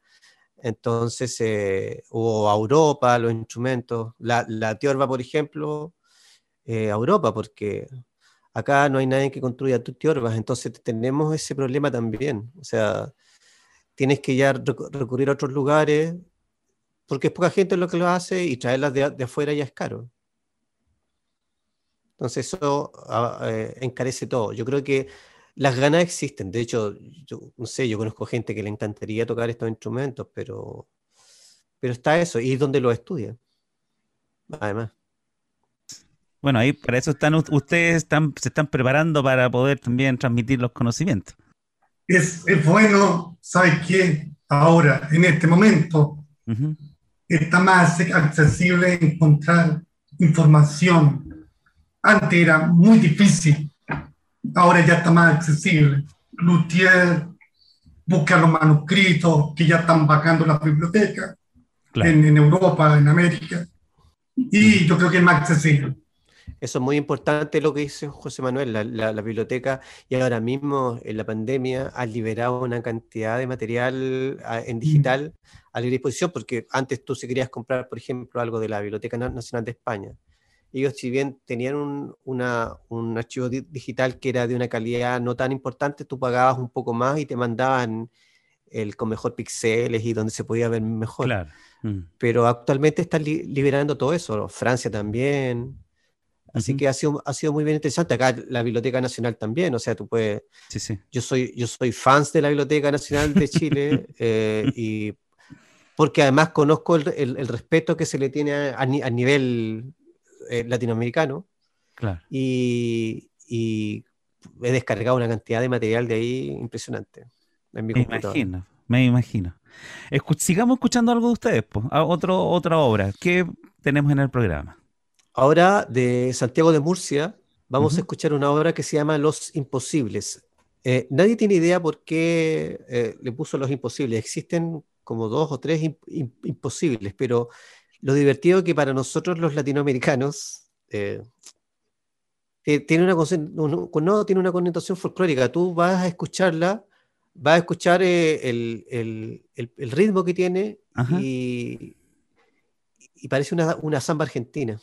Entonces eh, hubo a Europa los instrumentos, la, la tiorba, por ejemplo, eh, a Europa, porque acá no hay nadie que construya tiorbas, entonces tenemos ese problema también. O sea, tienes que ya recurrir a otros lugares, porque es poca gente lo que lo hace y traerlas de, de afuera ya es caro. Entonces eso ah, eh, encarece todo. Yo creo que las ganas existen. De hecho, yo no sé, yo conozco gente que le encantaría tocar estos instrumentos, pero, pero está eso, y donde lo estudia. Además. Bueno, ahí para eso están ustedes están, se están preparando para poder también transmitir los conocimientos. Es, bueno, ¿sabes qué? Ahora, en este momento, está más accesible encontrar información antes era muy difícil, ahora ya está más accesible. Luthier busca los manuscritos que ya están vacando las bibliotecas en, Europa, en América, y yo creo que es más accesible. Eso es muy importante lo que dice José Manuel, la, biblioteca y ahora mismo en la pandemia ha liberado una cantidad de material en digital a la disposición, porque antes tú si querías comprar, por ejemplo, algo de la Biblioteca Nacional de España, ellos si bien tenían un, una, un archivo digital que era de una calidad no tan importante, tú pagabas un poco más y te mandaban el con mejor píxeles y donde se podía ver mejor. Mm. Pero actualmente están liberando todo eso, Francia también. Así que ha sido, ha sido muy bien interesante. Acá la Biblioteca Nacional también, o sea, tú puedes... Sí, sí. Yo soy, yo soy fans de la Biblioteca Nacional de Chile [laughs] eh, y porque además conozco el, el, respeto que se le tiene a, a nivel eh, latinoamericano. Y, he descargado una cantidad de material de ahí impresionante. me imagino, me imagino. sigamos escuchando algo de ustedes, pues, otro, otra obra. ¿Qué tenemos en el programa? Ahora, de Santiago de Murcia, vamos a escuchar una obra que se llama Los Imposibles. Eh, nadie tiene idea por qué eh, le puso Los Imposibles. Existen como dos o tres imposibles, pero lo divertido que para nosotros los latinoamericanos eh, tiene, una, no, tiene una connotación folclórica. Tú vas a escucharla, vas a escuchar eh, el, ritmo que tiene y, parece una, una samba argentina.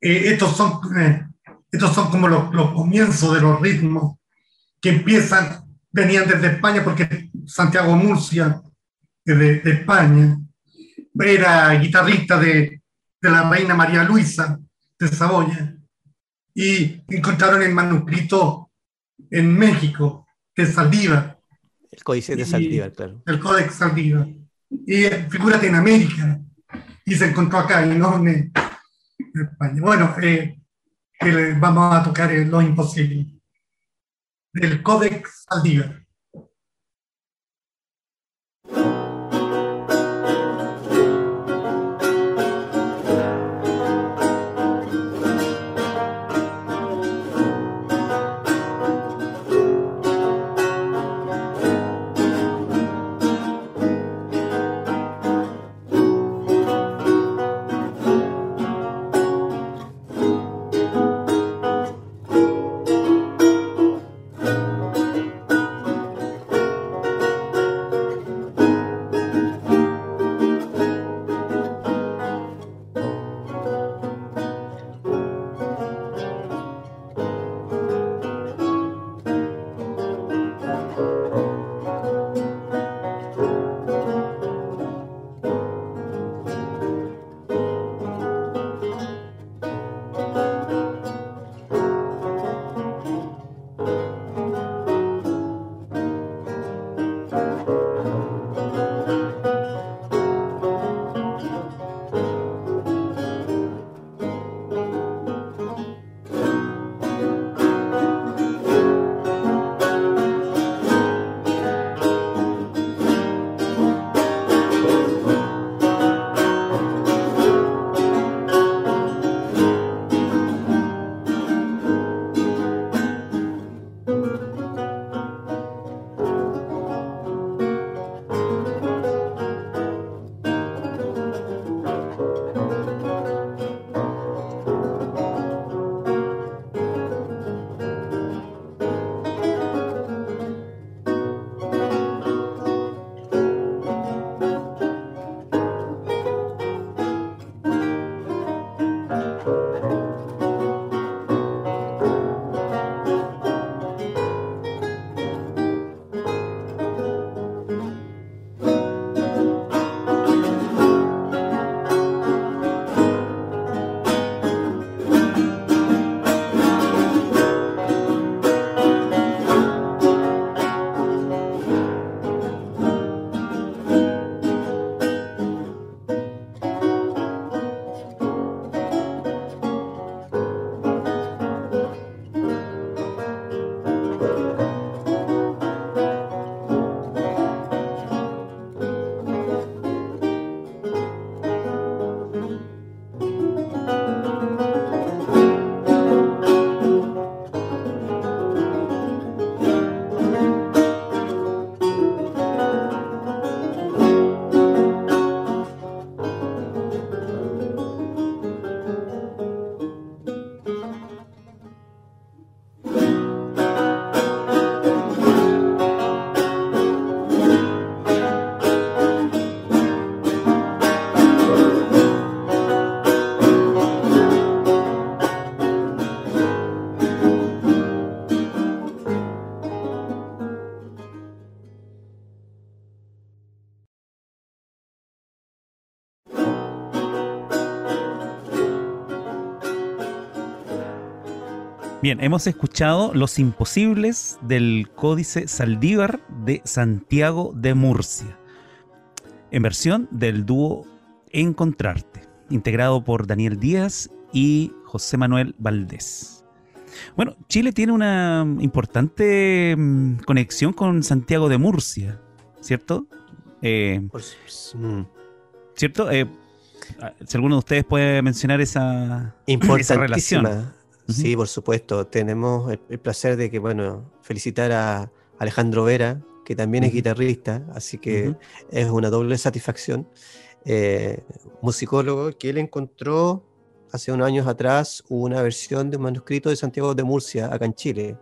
Eh, estos, son, estos son como los, comienzos de los ritmos que empiezan, venían desde España, porque Santiago Murcia de, España, era guitarrista de, la reina María Luisa de Saboya, y encontraron el manuscrito en México de Saldívar. El códice de Saldívar, claro. El códice Saldívar. Y figúrate en América, y se encontró acá, no en, España. Bueno, eh, vamos a tocar lo imposible. Del Códex Saldívar. Bien, hemos escuchado Los Imposibles del Códice Saldívar de Santiago de Murcia, en versión del dúo Encontrarte, integrado por Daniel Díaz y José Manuel Valdés. Bueno, Chile tiene una importante mm, conexión con Santiago de Murcia, ¿cierto? Eh, mm. ¿Cierto? Eh, si alguno de ustedes puede mencionar esa, esa relación. Sí, por supuesto. Tenemos el, placer de que, bueno, felicitar a Alejandro Vera, que también es guitarrista, así que es una doble satisfacción. Eh, musicólogo que él encontró hace unos años atrás una versión de un manuscrito de Santiago de Murcia, acá en Chile,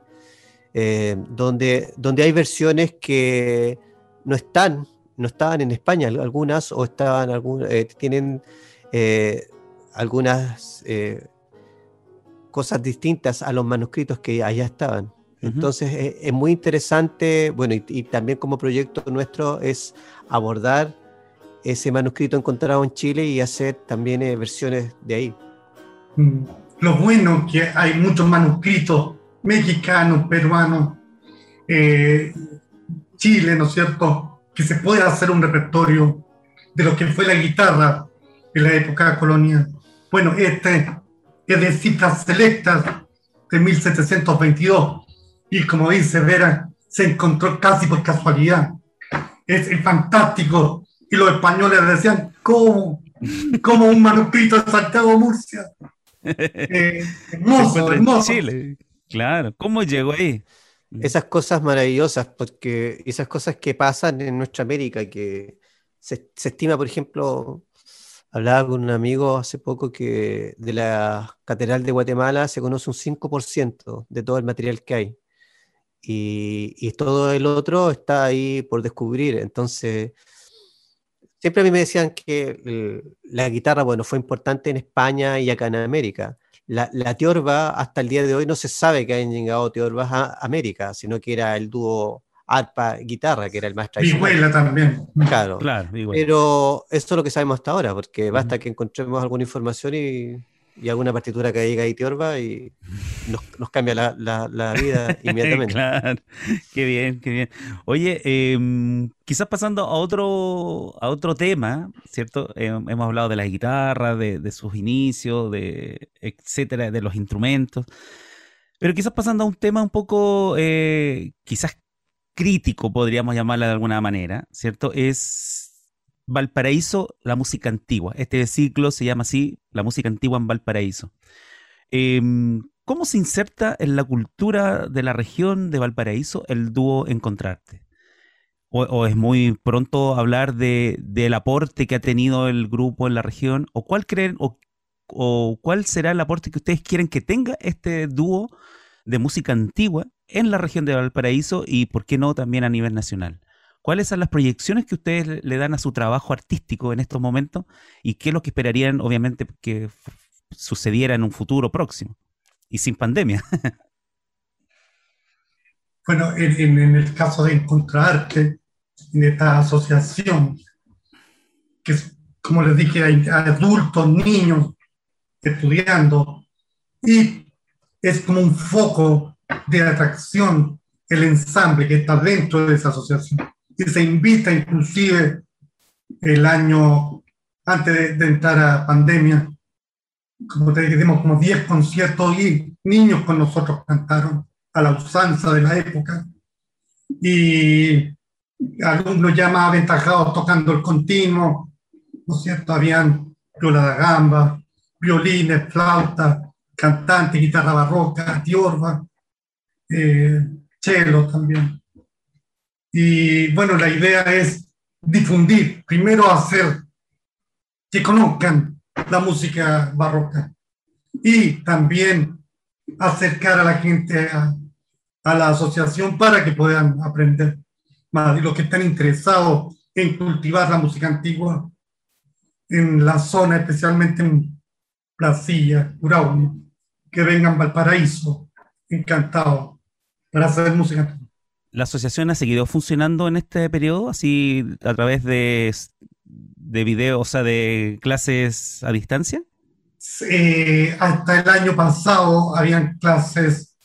eh, donde, donde hay versiones que no están, no estaban en España, algunas, o estaban, algún, eh, tienen algunas cosas distintas a los manuscritos que allá estaban. Entonces eh, es, muy interesante, bueno, y, también como proyecto nuestro es abordar ese manuscrito encontrado en Chile y hacer también eh, versiones de ahí. Mm. Lo bueno que hay muchos manuscritos mexicanos, peruanos, eh, Chile, ¿no es cierto? Que se puede hacer un repertorio de lo que fue la guitarra en la época colonial. Bueno, este es de cifras selectas de 1722 y como dice Vera, se encontró casi por casualidad. Es, fantástico. Y los españoles decían, ¿cómo? Como un manuscrito de Santiago Murcia. [laughs] Eh, hermoso, hermoso. Chile. Claro, ¿cómo llegó ahí? Esas cosas maravillosas, porque esas cosas que pasan en nuestra América, que se, se estima, por ejemplo, Hablaba con un amigo hace poco que de la Catedral de Guatemala se conoce un 5% de todo el material que hay. Y, todo el otro está ahí por descubrir. Entonces, siempre a mí me decían que la guitarra, bueno, fue importante en España y acá en América. La, la tiorba, hasta el día de hoy, no se sabe que hayan llegado tiorbas a América, sino que era el dúo arpa, guitarra, que era el más tradicional. también. Claro, claro pero esto es lo que sabemos hasta ahora, porque basta que encontremos alguna información y, alguna partitura que diga ahí Tiorba y nos, cambia la, vida [laughs] inmediatamente. claro, qué bien, qué bien. Oye, em, quizás pasando a otro, a otro tema, ¿cierto? Em, hemos hablado de la guitarra, de, de sus inicios, de etcétera, de los instrumentos. Pero quizás pasando a un tema un poco, eh, quizás crítico, podríamos llamarla de alguna manera, ¿cierto? Es Valparaíso, la música antigua. Este ciclo se llama así, la música antigua en Valparaíso. Em, ¿Cómo se inserta en la cultura de la región de Valparaíso el dúo Encontrarte? ¿O, es muy pronto hablar de, del aporte que ha tenido el grupo en la región? ¿O cuál creen, o, o cuál será el aporte que ustedes quieren que tenga este dúo de música antigua en la región de Valparaíso y, por qué no, también a nivel nacional. ¿Cuáles son las proyecciones que ustedes le dan a su trabajo artístico en estos momentos y qué es lo que esperarían, obviamente, que sucediera en un futuro próximo y sin pandemia? [laughs] bueno, en, el caso de encontrarte en esta asociación, que como les dije, hay adultos, niños estudiando y es como un foco de atracción el ensamble que está dentro de esa asociación. Y se invita inclusive el año antes de, entrar a pandemia, como te dijimos, como 10 conciertos y niños con nosotros cantaron a la usanza de la época. Y alumnos ya más aventajados tocando el continuo, ¿no es cierto? Habían viola de gamba, violines, flauta, cantante, guitarra barroca, tiorba, eh, cello también. Y bueno, la idea es difundir, primero hacer que conozcan la música barroca y también acercar a la gente a, la asociación para que puedan aprender más. Y los que están interesados en cultivar la música antigua en la zona, especialmente en Placilla, Urauno, que vengan Valparaíso, encantado para hacer música. ¿La asociación ha seguido funcionando en este periodo, así a través de, de videos, o sea, de clases a distancia? hasta el año pasado habían clases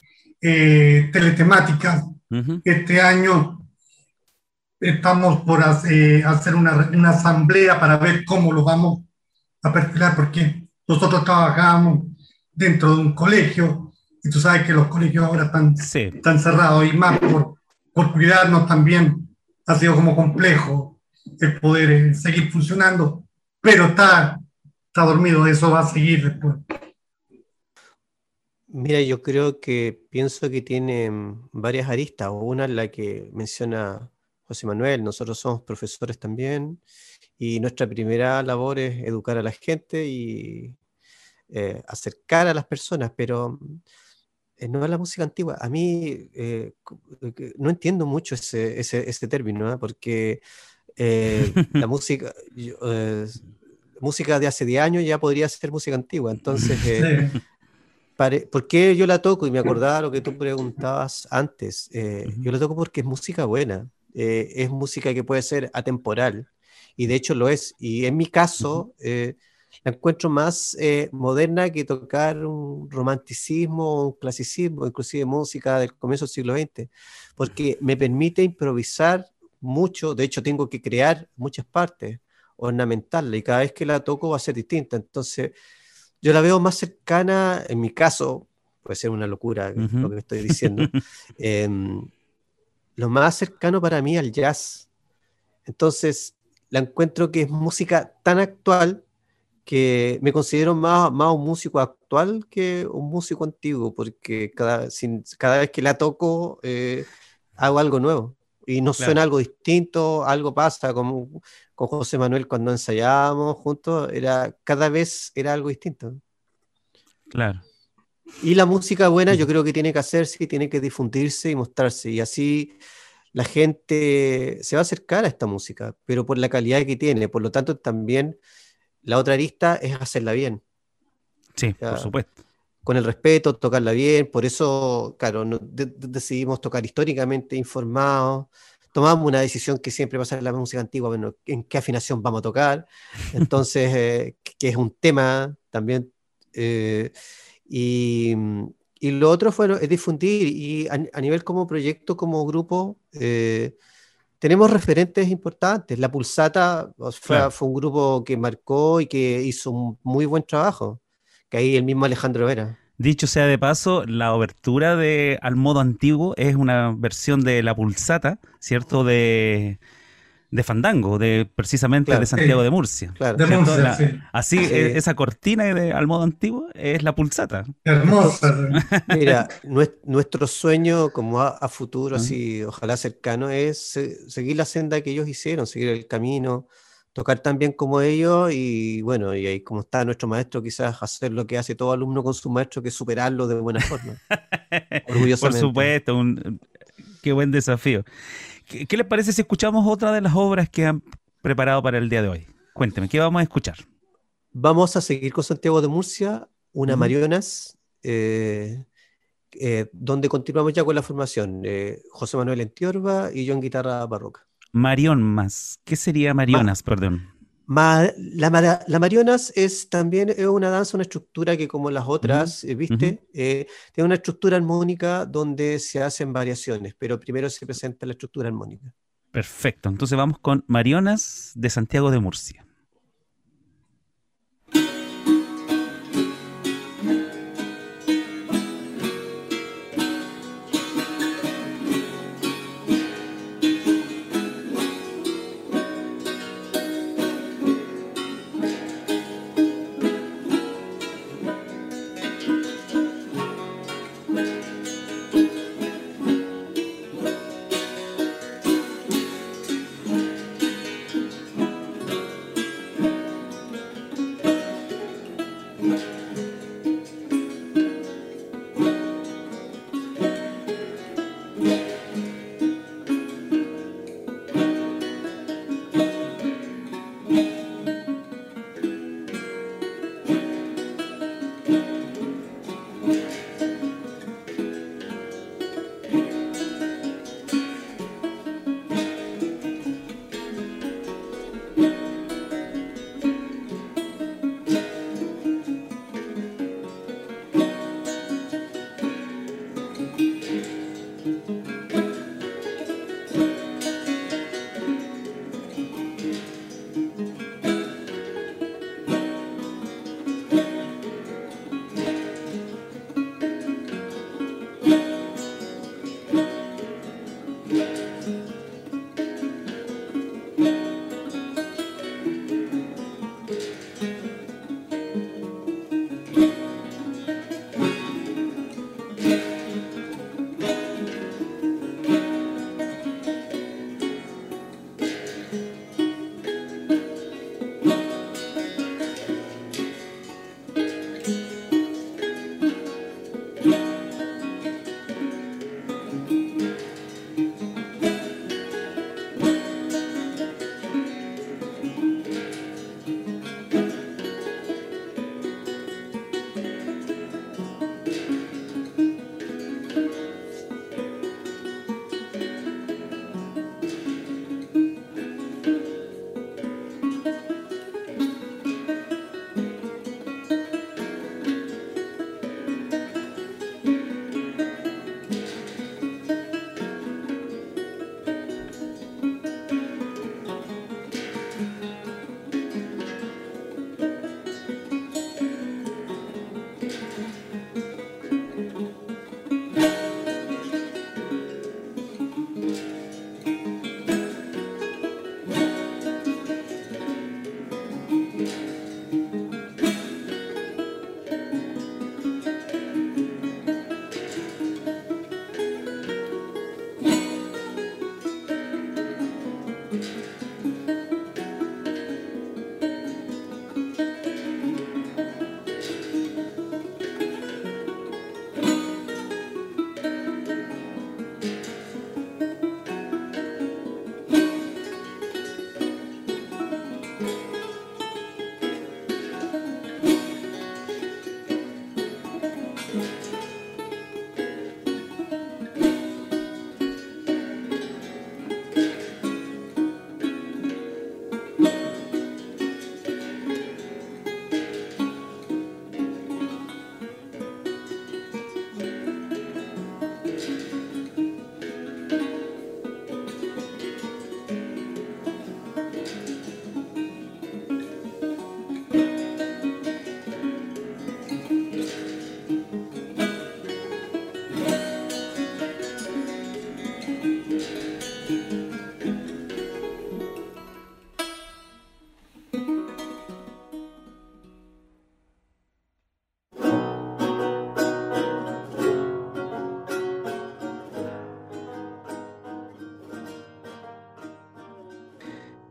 eh, teletemáticas. Este año estamos por hacer, hacer una, una, asamblea para ver cómo lo vamos a perfilar, porque nosotros trabajamos dentro de un colegio y tú sabes que los colegios ahora están, están cerrados y más por, por cuidarnos también ha sido como complejo el poder eh, seguir funcionando, pero está, está dormido, eso va a seguir después. Mira, yo creo que pienso que tiene varias aristas. Una es la que menciona José Manuel, nosotros somos profesores también y nuestra primera labor es educar a la gente y eh, acercar a las personas, pero eh, no es la música antigua. A mí eh, no entiendo mucho ese, ese, ese término, porque la [laughs] música, música de hace 10 años ya podría ser música antigua. Entonces, [laughs] ¿por qué yo la toco? Y me acordaba lo que tú preguntabas antes. Yo la toco porque es música buena, es música que puede ser atemporal, y de hecho lo es. Y en mi caso, la encuentro más eh, moderna que tocar un romanticismo, un clasicismo, inclusive música del comienzo del siglo XX, porque me permite improvisar mucho, de hecho tengo que crear muchas partes ornamentales y cada vez que la toco va a ser distinta, entonces yo la veo más cercana, en mi caso, puede ser una locura lo que estoy diciendo, [laughs] em, lo más cercano para mí al jazz, entonces la encuentro que es música tan actual que me considero más, más un músico actual que un músico antiguo, porque cada, sin, cada vez que la toco eh, hago algo nuevo y no suena algo distinto, algo pasa, como con José Manuel cuando ensayábamos juntos, era, cada vez era algo distinto. Claro. Y la música buena yo creo que tiene que hacerse, tiene que difundirse y mostrarse, y así la gente se va a acercar a esta música, pero por la calidad que tiene, por lo tanto también la otra arista es hacerla bien. Sí, por supuesto. Con el respeto, tocarla bien. Por eso, claro, decidimos tocar históricamente informados. Tomamos una decisión que siempre pasa en la música antigua, bueno, en qué afinación vamos a tocar. Entonces, eh, que es un tema también. Eh, y, lo otro fue es difundir y a, nivel como proyecto, como grupo, eh, tenemos referentes importantes. La Pulsata fue, un grupo que marcó y que hizo un muy buen trabajo, que ahí el mismo Alejandro Vera. Dicho sea de paso, la obertura de Al modo antiguo es una versión de La Pulsata, ¿cierto? De, de Fandango, de precisamente de Santiago de Murcia. Así, e, esa cortina de, al modo antiguo es la pulsata. Hermosa. [laughs] Mira, nuestro sueño como a, futuro, así, ojalá cercano, es seguir la senda que ellos hicieron, seguir el camino, tocar tan bien como ellos y bueno, y ahí como está nuestro maestro, quizás hacer lo que hace todo alumno con su maestro, que es superarlo de buena forma. [laughs] Orgullosamente. Por supuesto, un, qué buen desafío. ¿Qué, les parece si escuchamos otra de las obras que han preparado para el día de hoy? Cuénteme, ¿qué vamos a escuchar? Vamos a seguir con Santiago de Murcia, una Marionas, eh, eh, donde continuamos ya con la formación. Eh, José Manuel Entiorba y yo en guitarra barroca. Marión más. ¿Qué sería Marionas, perdón? La, Marionas es también una danza, una estructura que como las otras, eh, ¿viste? Eh, tiene una estructura armónica donde se hacen variaciones, pero primero se presenta la estructura armónica. Perfecto, entonces vamos con Marionas de Santiago de Murcia.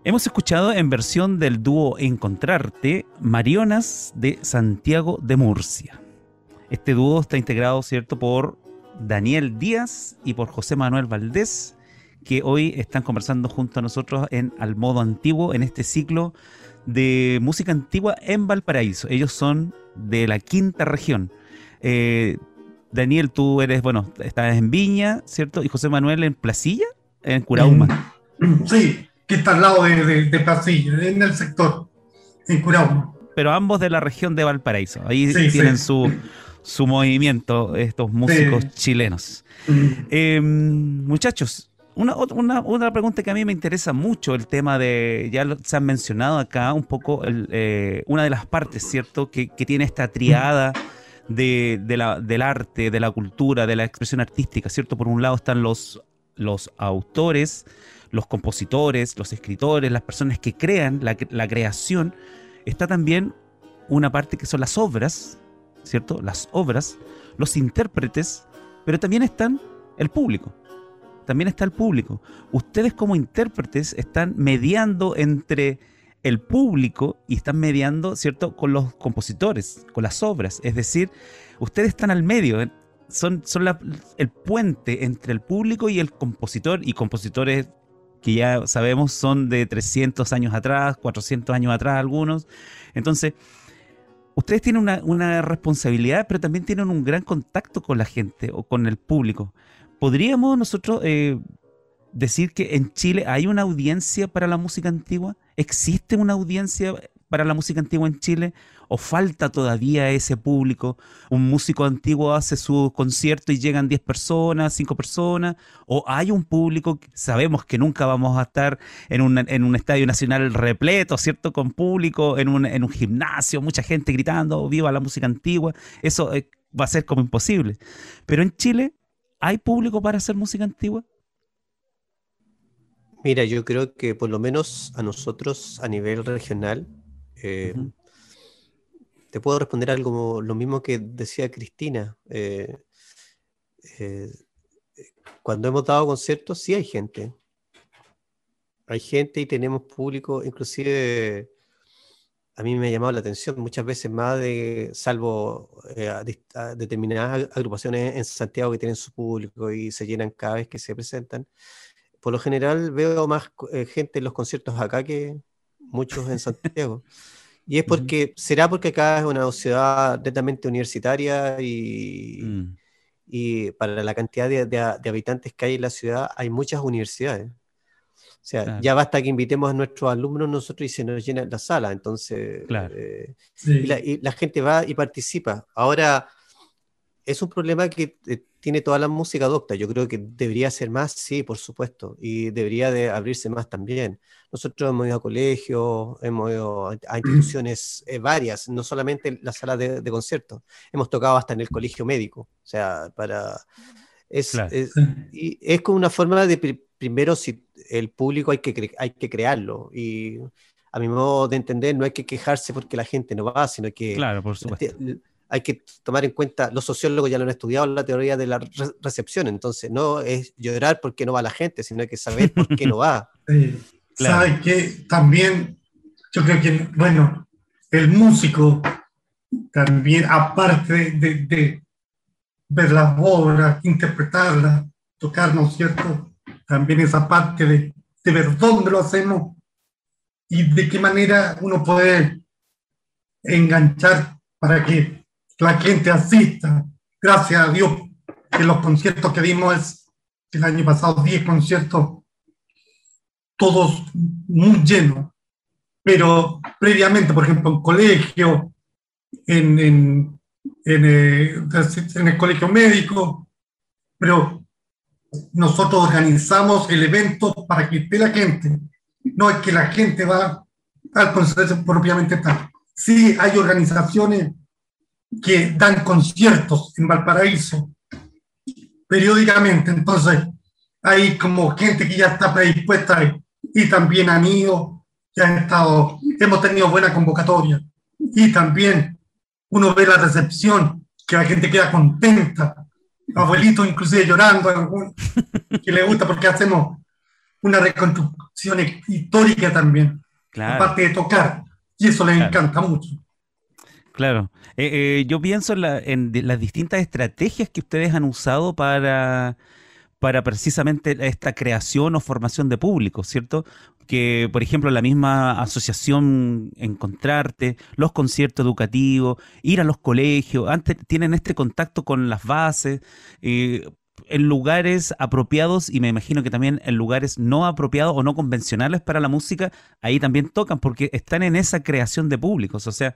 Hemos escuchado en versión del dúo Encontrarte, Marionas de Santiago de Murcia. Este dúo está integrado, ¿cierto?, por Daniel Díaz y por José Manuel Valdés, que hoy están conversando junto a nosotros en Al Modo Antiguo, en este ciclo de música antigua en Valparaíso. Ellos son de la quinta región. Eh, Daniel, tú eres, bueno, estás en Viña, ¿cierto? Y José Manuel en Placilla, en Curauma. [clears throat] Sí, que está al lado de, de, Placilla, en el sector, en Curauma. Pero ambos de la región de Valparaíso. Ahí tienen Su, su movimiento, estos músicos chilenos. Em, muchachos, una, una, pregunta que a mí me interesa mucho, el tema de, ya se han mencionado acá un poco, eh, una de las partes, ¿cierto?, que, tiene esta triada de, la, del arte, de la cultura, de la expresión artística, ¿cierto? Por un lado están los, los autores, los compositores, los escritores, las personas que crean la, creación. Está también una parte que son las obras, ¿cierto? Las obras, los intérpretes, pero también están el público también está el público. Ustedes como intérpretes están mediando entre el público y están mediando, ¿cierto?, con los compositores, con las obras. Es decir, ustedes están al medio, eh, son el puente entre el público y el compositor, y compositores que ya sabemos son de 300 años atrás, 400 años atrás algunos. Entonces, ustedes tienen una, una responsabilidad, pero también tienen un gran contacto con la gente o con el público. ¿Podríamos nosotros eh, decir que en Chile hay una audiencia para la música antigua? ¿Existe una audiencia para la música antigua en Chile? ¿O falta todavía ese público? ¿Un músico antiguo hace su concierto y llegan 10 personas, 5 personas? ¿O hay un público, sabemos que nunca vamos a estar en un, estadio nacional repleto, ¿cierto? Con público, en un, en un gimnasio, mucha gente gritando, viva la música antigua. Eso eh, va a ser como imposible. Pero en Chile ¿Hay público para hacer música antigua? Mira, yo creo que por lo menos a nosotros a nivel regional, eh, te puedo responder algo lo mismo que decía Cristina. Eh, eh, cuando hemos dado conciertos, sí hay gente. Hay gente y tenemos público, inclusive a mí me ha llamado la atención muchas veces más de, salvo eh, determinadas agrupaciones en Santiago que tienen su público y se llenan cada vez que se presentan. Por lo general veo más eh, gente en los conciertos acá que muchos en Santiago. [laughs] Y es porque, será porque acá es una ciudad netamente universitaria y, mm. y para la cantidad de, de habitantes que hay en la ciudad hay muchas universidades. O sea, ya basta que invitemos a nuestros alumnos nosotros y se nos llena la sala. Entonces, eh, y, la, gente va y participa. Ahora, es un problema que eh, tiene toda la música adopta. Yo creo que debería ser más, sí, por supuesto, y debería de abrirse más también. Nosotros hemos ido a colegios, hemos ido a, [clears throat] instituciones eh, varias, no solamente la sala de, de conciertos. Hemos tocado hasta en el colegio médico. O sea, para... Es, es, [laughs] y es como una forma de primero si el público hay que, hay que crearlo y a mi modo de entender no hay que quejarse porque la gente no va, sino que claro, por supuesto. Hay que tomar en cuenta, los sociólogos ya lo han estudiado, la teoría de la recepción, entonces no es llorar porque no va la gente, sino hay que saber por qué no va. [laughs] Sí. Claro. que también, yo creo que, bueno, el músico también, aparte de, de ver las obras, interpretarlas, tocar, ¿no es cierto? también esa parte de, de ver dónde lo hacemos y de qué manera uno puede enganchar para que la gente asista. Gracias a Dios que los conciertos que dimos el año pasado 10 conciertos, todos muy llenos. Pero previamente, por ejemplo, en colegio, en, en, en, eh, en el colegio médico, pero nosotros organizamos el evento para que esté la gente. No es que la gente va al concierto propiamente tal. Sí, hay organizaciones que dan conciertos en Valparaíso periódicamente. Entonces, hay como gente que ya está predispuesta y también han ido, ya han estado, hemos tenido buena convocatoria. Y también uno ve la recepción, que la gente queda contenta abuelito inclusive llorando, que le gusta porque hacemos una reconstrucción histórica también, aparte de tocar, y eso les encanta mucho. Claro. Eh, eh, yo pienso en, las distintas estrategias que ustedes han usado para, para precisamente esta creación o formación de público, ¿cierto? Que, por ejemplo, la misma asociación Encontrarte, los conciertos educativos, ir a los colegios, antes tienen este contacto con las bases, eh, en lugares apropiados y me imagino que también en lugares no apropiados o no convencionales para la música, ahí también tocan porque están en esa creación de públicos. O sea,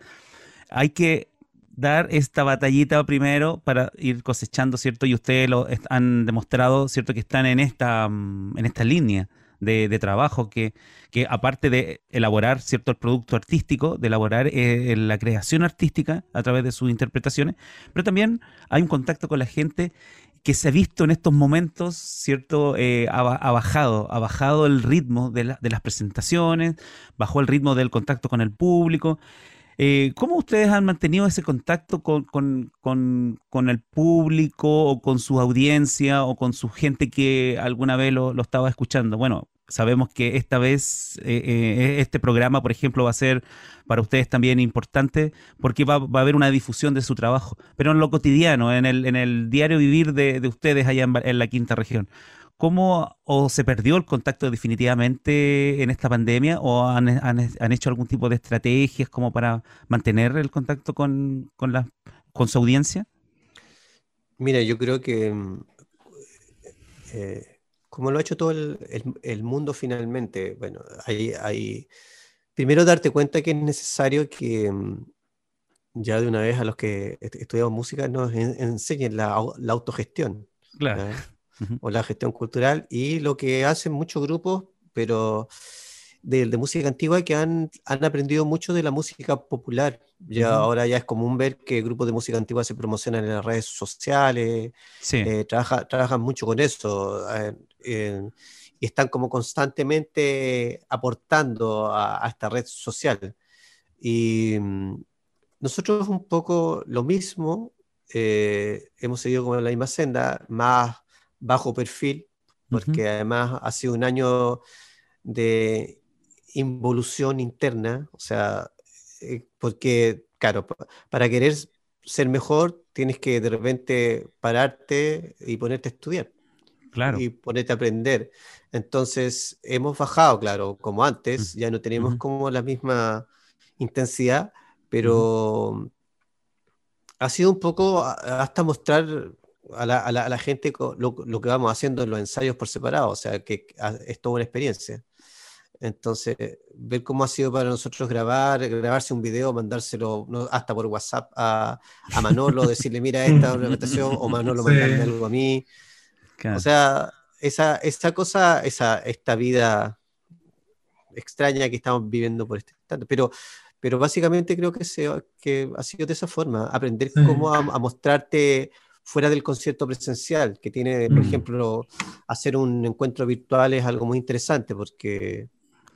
hay que dar esta batallita primero para ir cosechando, ¿cierto? Y ustedes lo han demostrado, ¿cierto? Que están en esta, mm, en esta línea de, trabajo que, que, aparte de elaborar, ¿cierto? El producto artístico, de elaborar eh, la creación artística a través de sus interpretaciones, pero también hay un contacto con la gente que se ha visto en estos momentos, ¿cierto? Eh, ha, bajado, ha bajado el ritmo de, las presentaciones, bajó el ritmo del contacto con el público. Eh, ¿Cómo ustedes han mantenido ese contacto con, el público o con su audiencia o con su gente que alguna vez lo, lo estaba escuchando? Bueno, Sabemos que esta vez eh, eh, este programa, por ejemplo, va a ser para ustedes también importante porque va, a haber una difusión de su trabajo, pero en lo cotidiano, en el, en el diario vivir de, ustedes allá en, la quinta región. ¿Cómo o se perdió el contacto definitivamente en esta pandemia o han, hecho algún tipo de estrategias como para mantener el contacto con, la, con su audiencia? Mira, yo creo que eh, como lo ha hecho todo el, mundo finalmente, bueno, hay, hay, primero darte cuenta que es necesario que mm, ya de una vez a los que estudiamos música nos enseñen la, autogestión. O la gestión cultural y lo que hacen muchos grupos, pero de, música antigua que han, han, aprendido mucho de la música popular. Ya ahora ya es común ver que grupos de música antigua se promocionan en las redes sociales, eh, trabaja, trabajan mucho con eso eh, y están como constantemente aportando a, esta red social. Y mm, nosotros un poco lo mismo, eh, hemos seguido con la misma senda, más bajo perfil, porque además ha sido un año de involución interna, o sea, eh, porque, claro, para querer ser mejor tienes que de repente pararte y ponerte a estudiar. Claro. Y ponerte a aprender. Entonces, hemos bajado, claro, como antes, ya no tenemos como la misma intensidad, pero ha sido un poco hasta mostrar a la, a la, gente lo, lo, que vamos haciendo en los ensayos por separado, o sea, que es toda una experiencia. Entonces, ver cómo ha sido para nosotros grabar, grabarse un video, mandárselo hasta por WhatsApp a, a Manolo, [laughs] decirle, mira, esta es una o Manolo, sí. algo a mí. O sea, esa, esa cosa, esa, esta vida extraña que estamos viviendo por este instante. Pero, pero básicamente creo que, se, que ha sido de esa forma, aprender cómo a, mostrarte fuera del concierto presencial, que tiene, por mm. ejemplo, hacer un encuentro virtual es algo muy interesante porque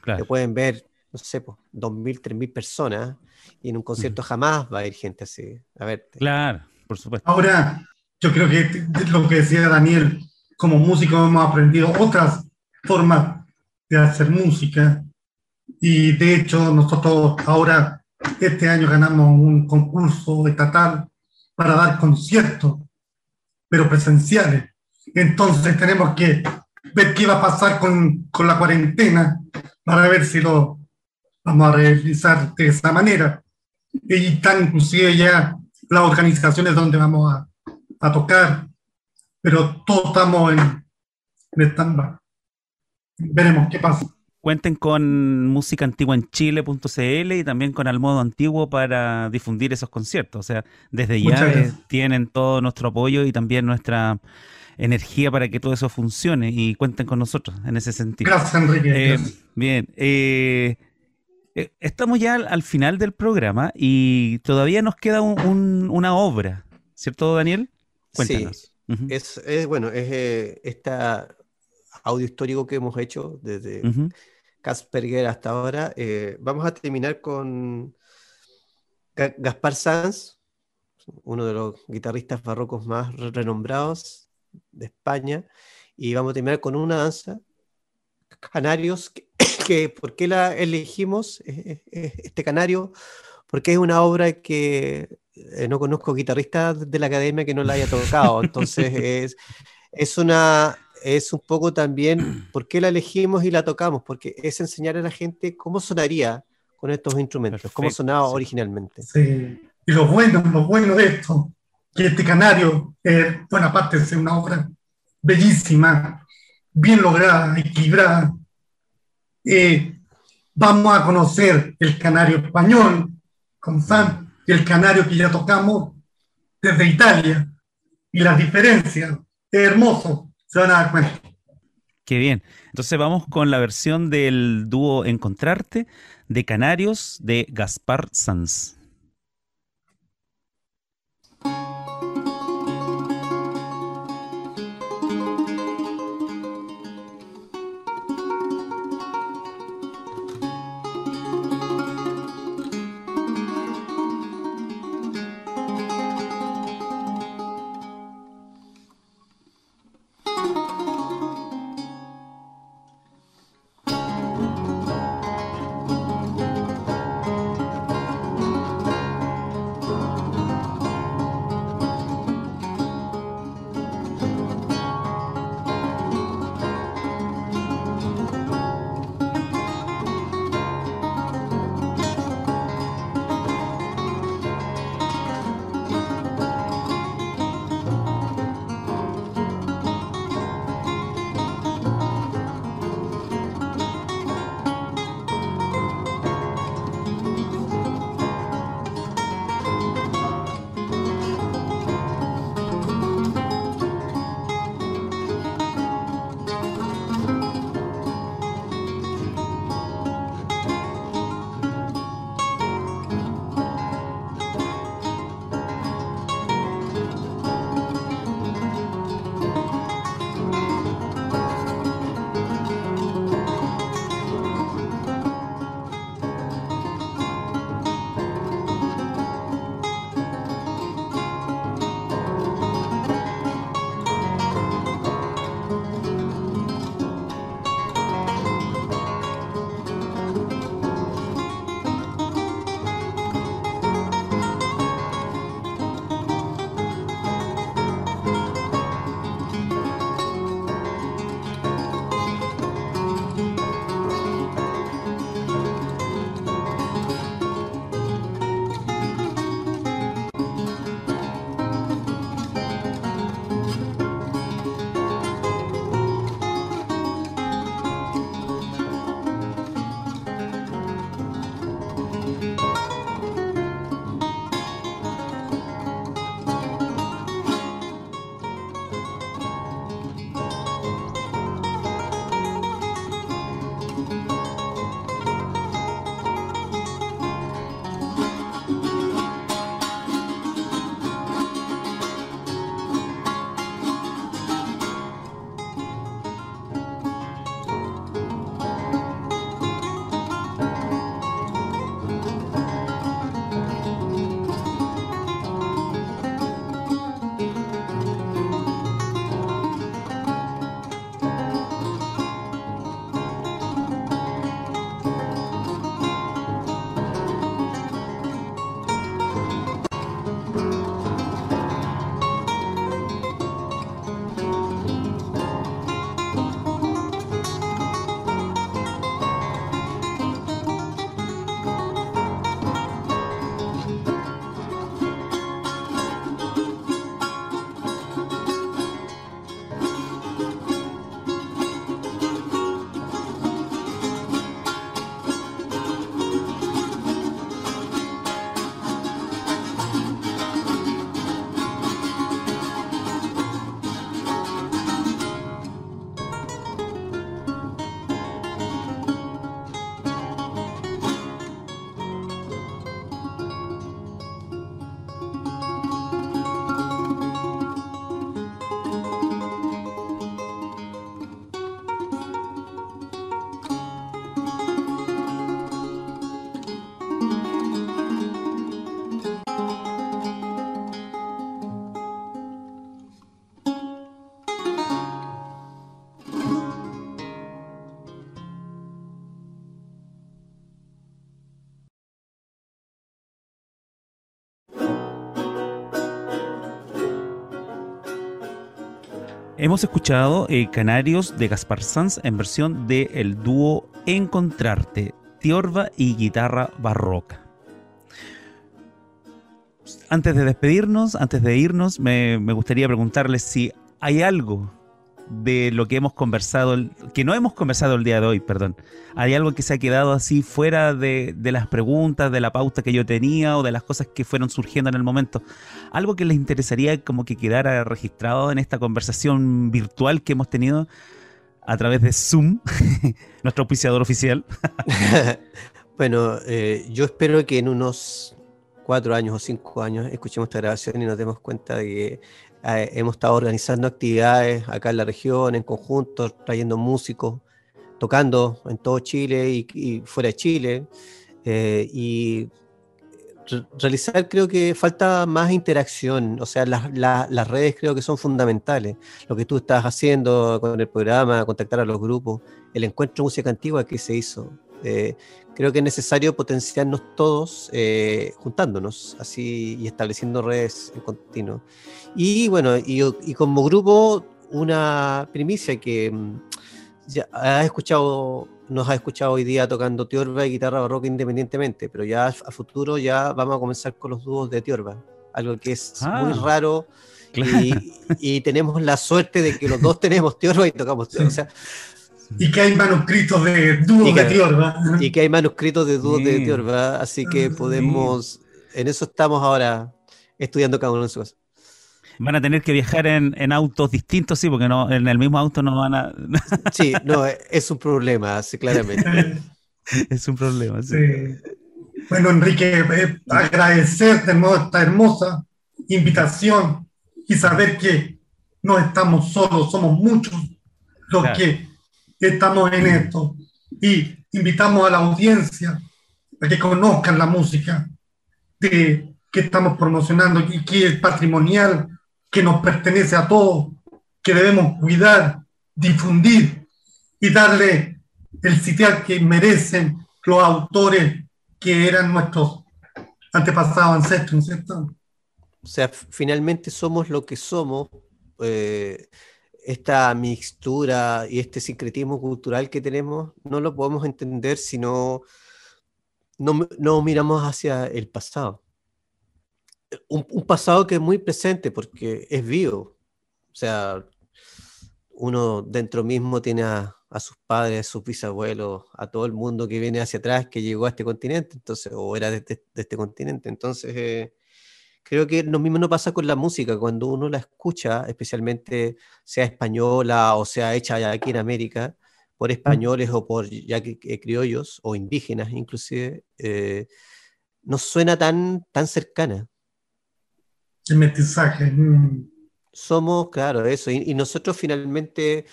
que pueden ver, no sé, pues, 2.000, 3.000 personas y en un concierto jamás va a ir gente así a verte. Claro, por supuesto. Ahora, yo creo que lo que decía Daniel, como músico hemos aprendido otras formas de hacer música y de hecho nosotros ahora este año ganamos un concurso estatal para dar conciertos, pero presenciales. Entonces tenemos que ver qué va a pasar con, con la cuarentena para ver si lo vamos a realizar de esa manera. Y están inclusive ya las organizaciones donde vamos a, a tocar, pero todos estamos en, en stand Veremos qué pasa. Cuenten con música antigua en chile.cl y también con Al Modo Antiguo para difundir esos conciertos. O sea, desde ya eh, tienen todo nuestro apoyo y también nuestra energía para que todo eso funcione y cuenten con nosotros en ese sentido. Gracias, Enrique. Eh, bien. Eh, eh, estamos ya al, final del programa y todavía nos queda una obra, ¿cierto, Daniel? Cuéntanos. Sí, es, bueno, es este audio histórico que hemos hecho desde Casperger hasta ahora. vamos a terminar con Gaspar Sanz, uno de los guitarristas barrocos más renombrados de España, y vamos a terminar con una danza Canarios, que, [coughs] ¿por qué la elegimos este canario? Porque es una obra que no conozco guitarristas de la academia que no la haya tocado, entonces [laughs] es, es una es un poco también [clears throat] por qué la elegimos y la tocamos, porque es enseñar a la gente cómo sonaría con estos instrumentos, cómo sonaba originalmente. Sí, y lo bueno, lo bueno de esto, que este canario, eh, bueno, aparte de ser una obra bellísima, bien lograda, equilibrada, eh, vamos a conocer el canario español con Sam y el canario que ya tocamos desde Italia y las diferencias. Es hermoso, se. Qué bien. Entonces vamos con la versión del dúo Encontrarte de Canarios de Gaspar Sanz. Hemos escuchado eh, Canarios de Gaspar Sanz en versión de el dúo Encontrarte, Tiorba y guitarra barroca. Antes de despedirnos, antes de irnos, me, me gustaría preguntarles si hay algo de lo que hemos conversado, que no hemos conversado el día de hoy, perdón. ¿Hay algo que se ha quedado así fuera de, las preguntas, de la pauta que yo tenía o de las cosas que fueron surgiendo en el momento? ¿Algo que les interesaría como que quedara registrado en esta conversación virtual que hemos tenido a través de Zoom, [laughs] nuestro auspiciador oficial? [laughs] bueno, eh, yo espero que en unos cuatro años o cinco años escuchemos esta grabación y nos demos cuenta de que eh, hemos estado organizando actividades acá en la región, en conjunto, trayendo músicos, tocando en todo Chile y, fuera de Chile. Eh, y realizar creo que falta más interacción, o sea, las redes creo que son fundamentales. Lo que tú estás haciendo con el programa, contactar a los grupos, el encuentro música antigua que se hizo. Eh, creo que es necesario potenciarnos todos juntándonos así y estableciendo redes en continuo. Y bueno, y, como grupo, una primicia que mm, ya has escuchado, nos ha escuchado hoy día tocando Tiorba y guitarra barroca independientemente, pero ya a futuro ya vamos a comenzar con los dúos de Tiorba, algo que es muy ah, raro. Y, tenemos la suerte de que los dos tenemos Tiorba y tocamos Tiorba. [laughs] y que hay manuscritos de dúos de Tiorba. Y que hay manuscritos de dúos de Tiorba, así que podemos, en eso estamos ahora estudiando cada uno de sus Van a tener que viajar en, autos distintos, sí, porque no en el mismo auto no van a. [laughs] sí, no, es un problema, sí, claramente. [laughs] es un problema, sí. Bueno, Enrique, eh, agradecerte esta hermosa invitación y saber que no estamos solos, somos muchos los que estamos en esto. Y invitamos a la audiencia a que conozcan la música que estamos promocionando y que es patrimonial que nos pertenece a todos, que debemos cuidar, difundir y darle el sitial que merecen los autores que eran nuestros antepasados ancestros, ¿cierto? O sea, finalmente somos lo que somos. Eh, esta mixtura y este sincretismo cultural que tenemos no lo podemos entender si no, no miramos hacia el pasado un, pasado que es muy presente porque es vivo. O sea, uno dentro mismo tiene a, sus padres, a sus bisabuelos, a todo el mundo que viene hacia atrás, que llegó a este continente, entonces, o era de, este continente. Entonces, eh, creo que lo mismo no pasa con la música. Cuando uno la escucha, especialmente sea española o sea hecha aquí en América, por españoles o por ya criollos o indígenas inclusive, eh, no suena tan, tan cercana. El mestizaje. Mm. Somos, claro, eso. Y, nosotros finalmente,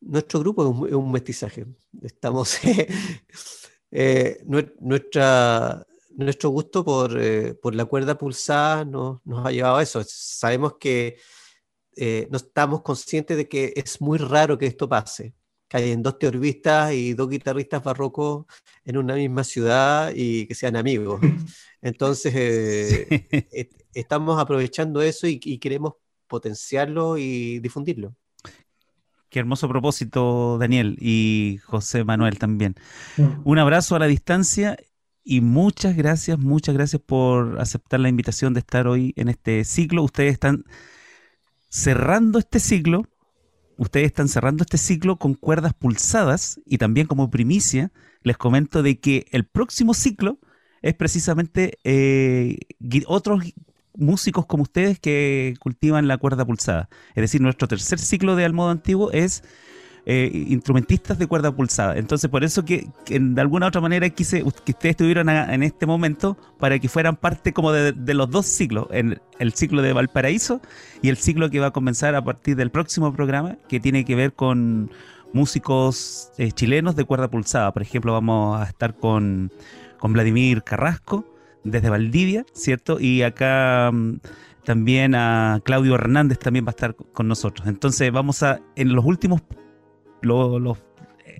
nuestro grupo es un, mestizaje. Estamos, [laughs] eh, nuestra, nuestro gusto por, eh, por, la cuerda pulsada nos, nos, ha llevado a eso. Sabemos que eh, no estamos conscientes de que es muy raro que esto pase. Que hayan dos teorbistas y dos guitarristas barrocos en una misma ciudad y que sean amigos. [laughs] Entonces, estamos aprovechando eso y, queremos potenciarlo y difundirlo. Qué hermoso propósito, Daniel y José Manuel también. Un abrazo a la distancia y muchas gracias, muchas gracias por aceptar la invitación de estar hoy en este ciclo. Ustedes están cerrando este ciclo, ustedes están cerrando este ciclo con cuerdas pulsadas y también como primicia les comento de que el próximo ciclo es precisamente eh, otros músicos como ustedes que cultivan la cuerda pulsada. Es decir, nuestro tercer ciclo de Al Modo Antiguo es eh, instrumentistas de cuerda pulsada. Entonces, por eso que, de alguna otra manera quise que ustedes estuvieran en este momento para que fueran parte como de, los dos ciclos, el ciclo de Valparaíso y el ciclo que va a comenzar a partir del próximo programa, que tiene que ver con músicos eh, chilenos de cuerda pulsada. Por ejemplo, vamos a estar con, con Vladimir Carrasco desde Valdivia, ¿cierto? Y acá mm, también a Claudio Hernández también va a estar con nosotros. Entonces vamos a, en los últimos,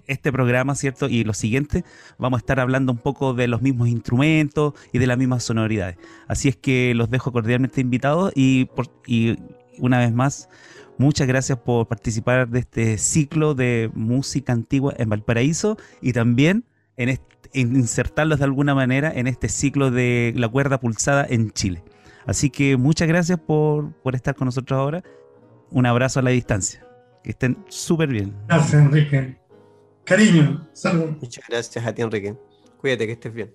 este programa, ¿cierto? Y los siguientes, vamos a estar hablando un poco de los mismos instrumentos y de las mismas sonoridades. Así es que los dejo cordialmente invitados y, por, y una vez más, Muchas gracias por participar de este ciclo de música antigua en Valparaíso y también en, insertarlos de alguna manera en este ciclo de la cuerda pulsada en Chile. Así que muchas gracias por, por estar con nosotros ahora. Un abrazo a la distancia. Que estén súper bien. Gracias, Enrique. Cariño, saludos. Muchas gracias a ti, Enrique. Cuídate, que estés bien.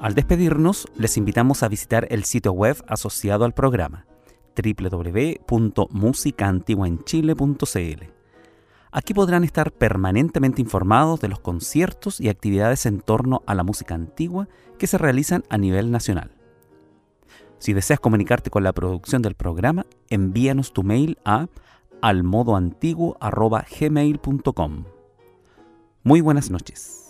Al despedirnos, les invitamos a visitar el sitio web asociado al programa www.musicaantiguaenchile.cl. Aquí podrán estar permanentemente informados de los conciertos y actividades en torno a la música antigua que se realizan a nivel nacional. Si deseas comunicarte con la producción del programa, envíanos tu mail a almodoantiguo.gmail.com. Muy buenas noches.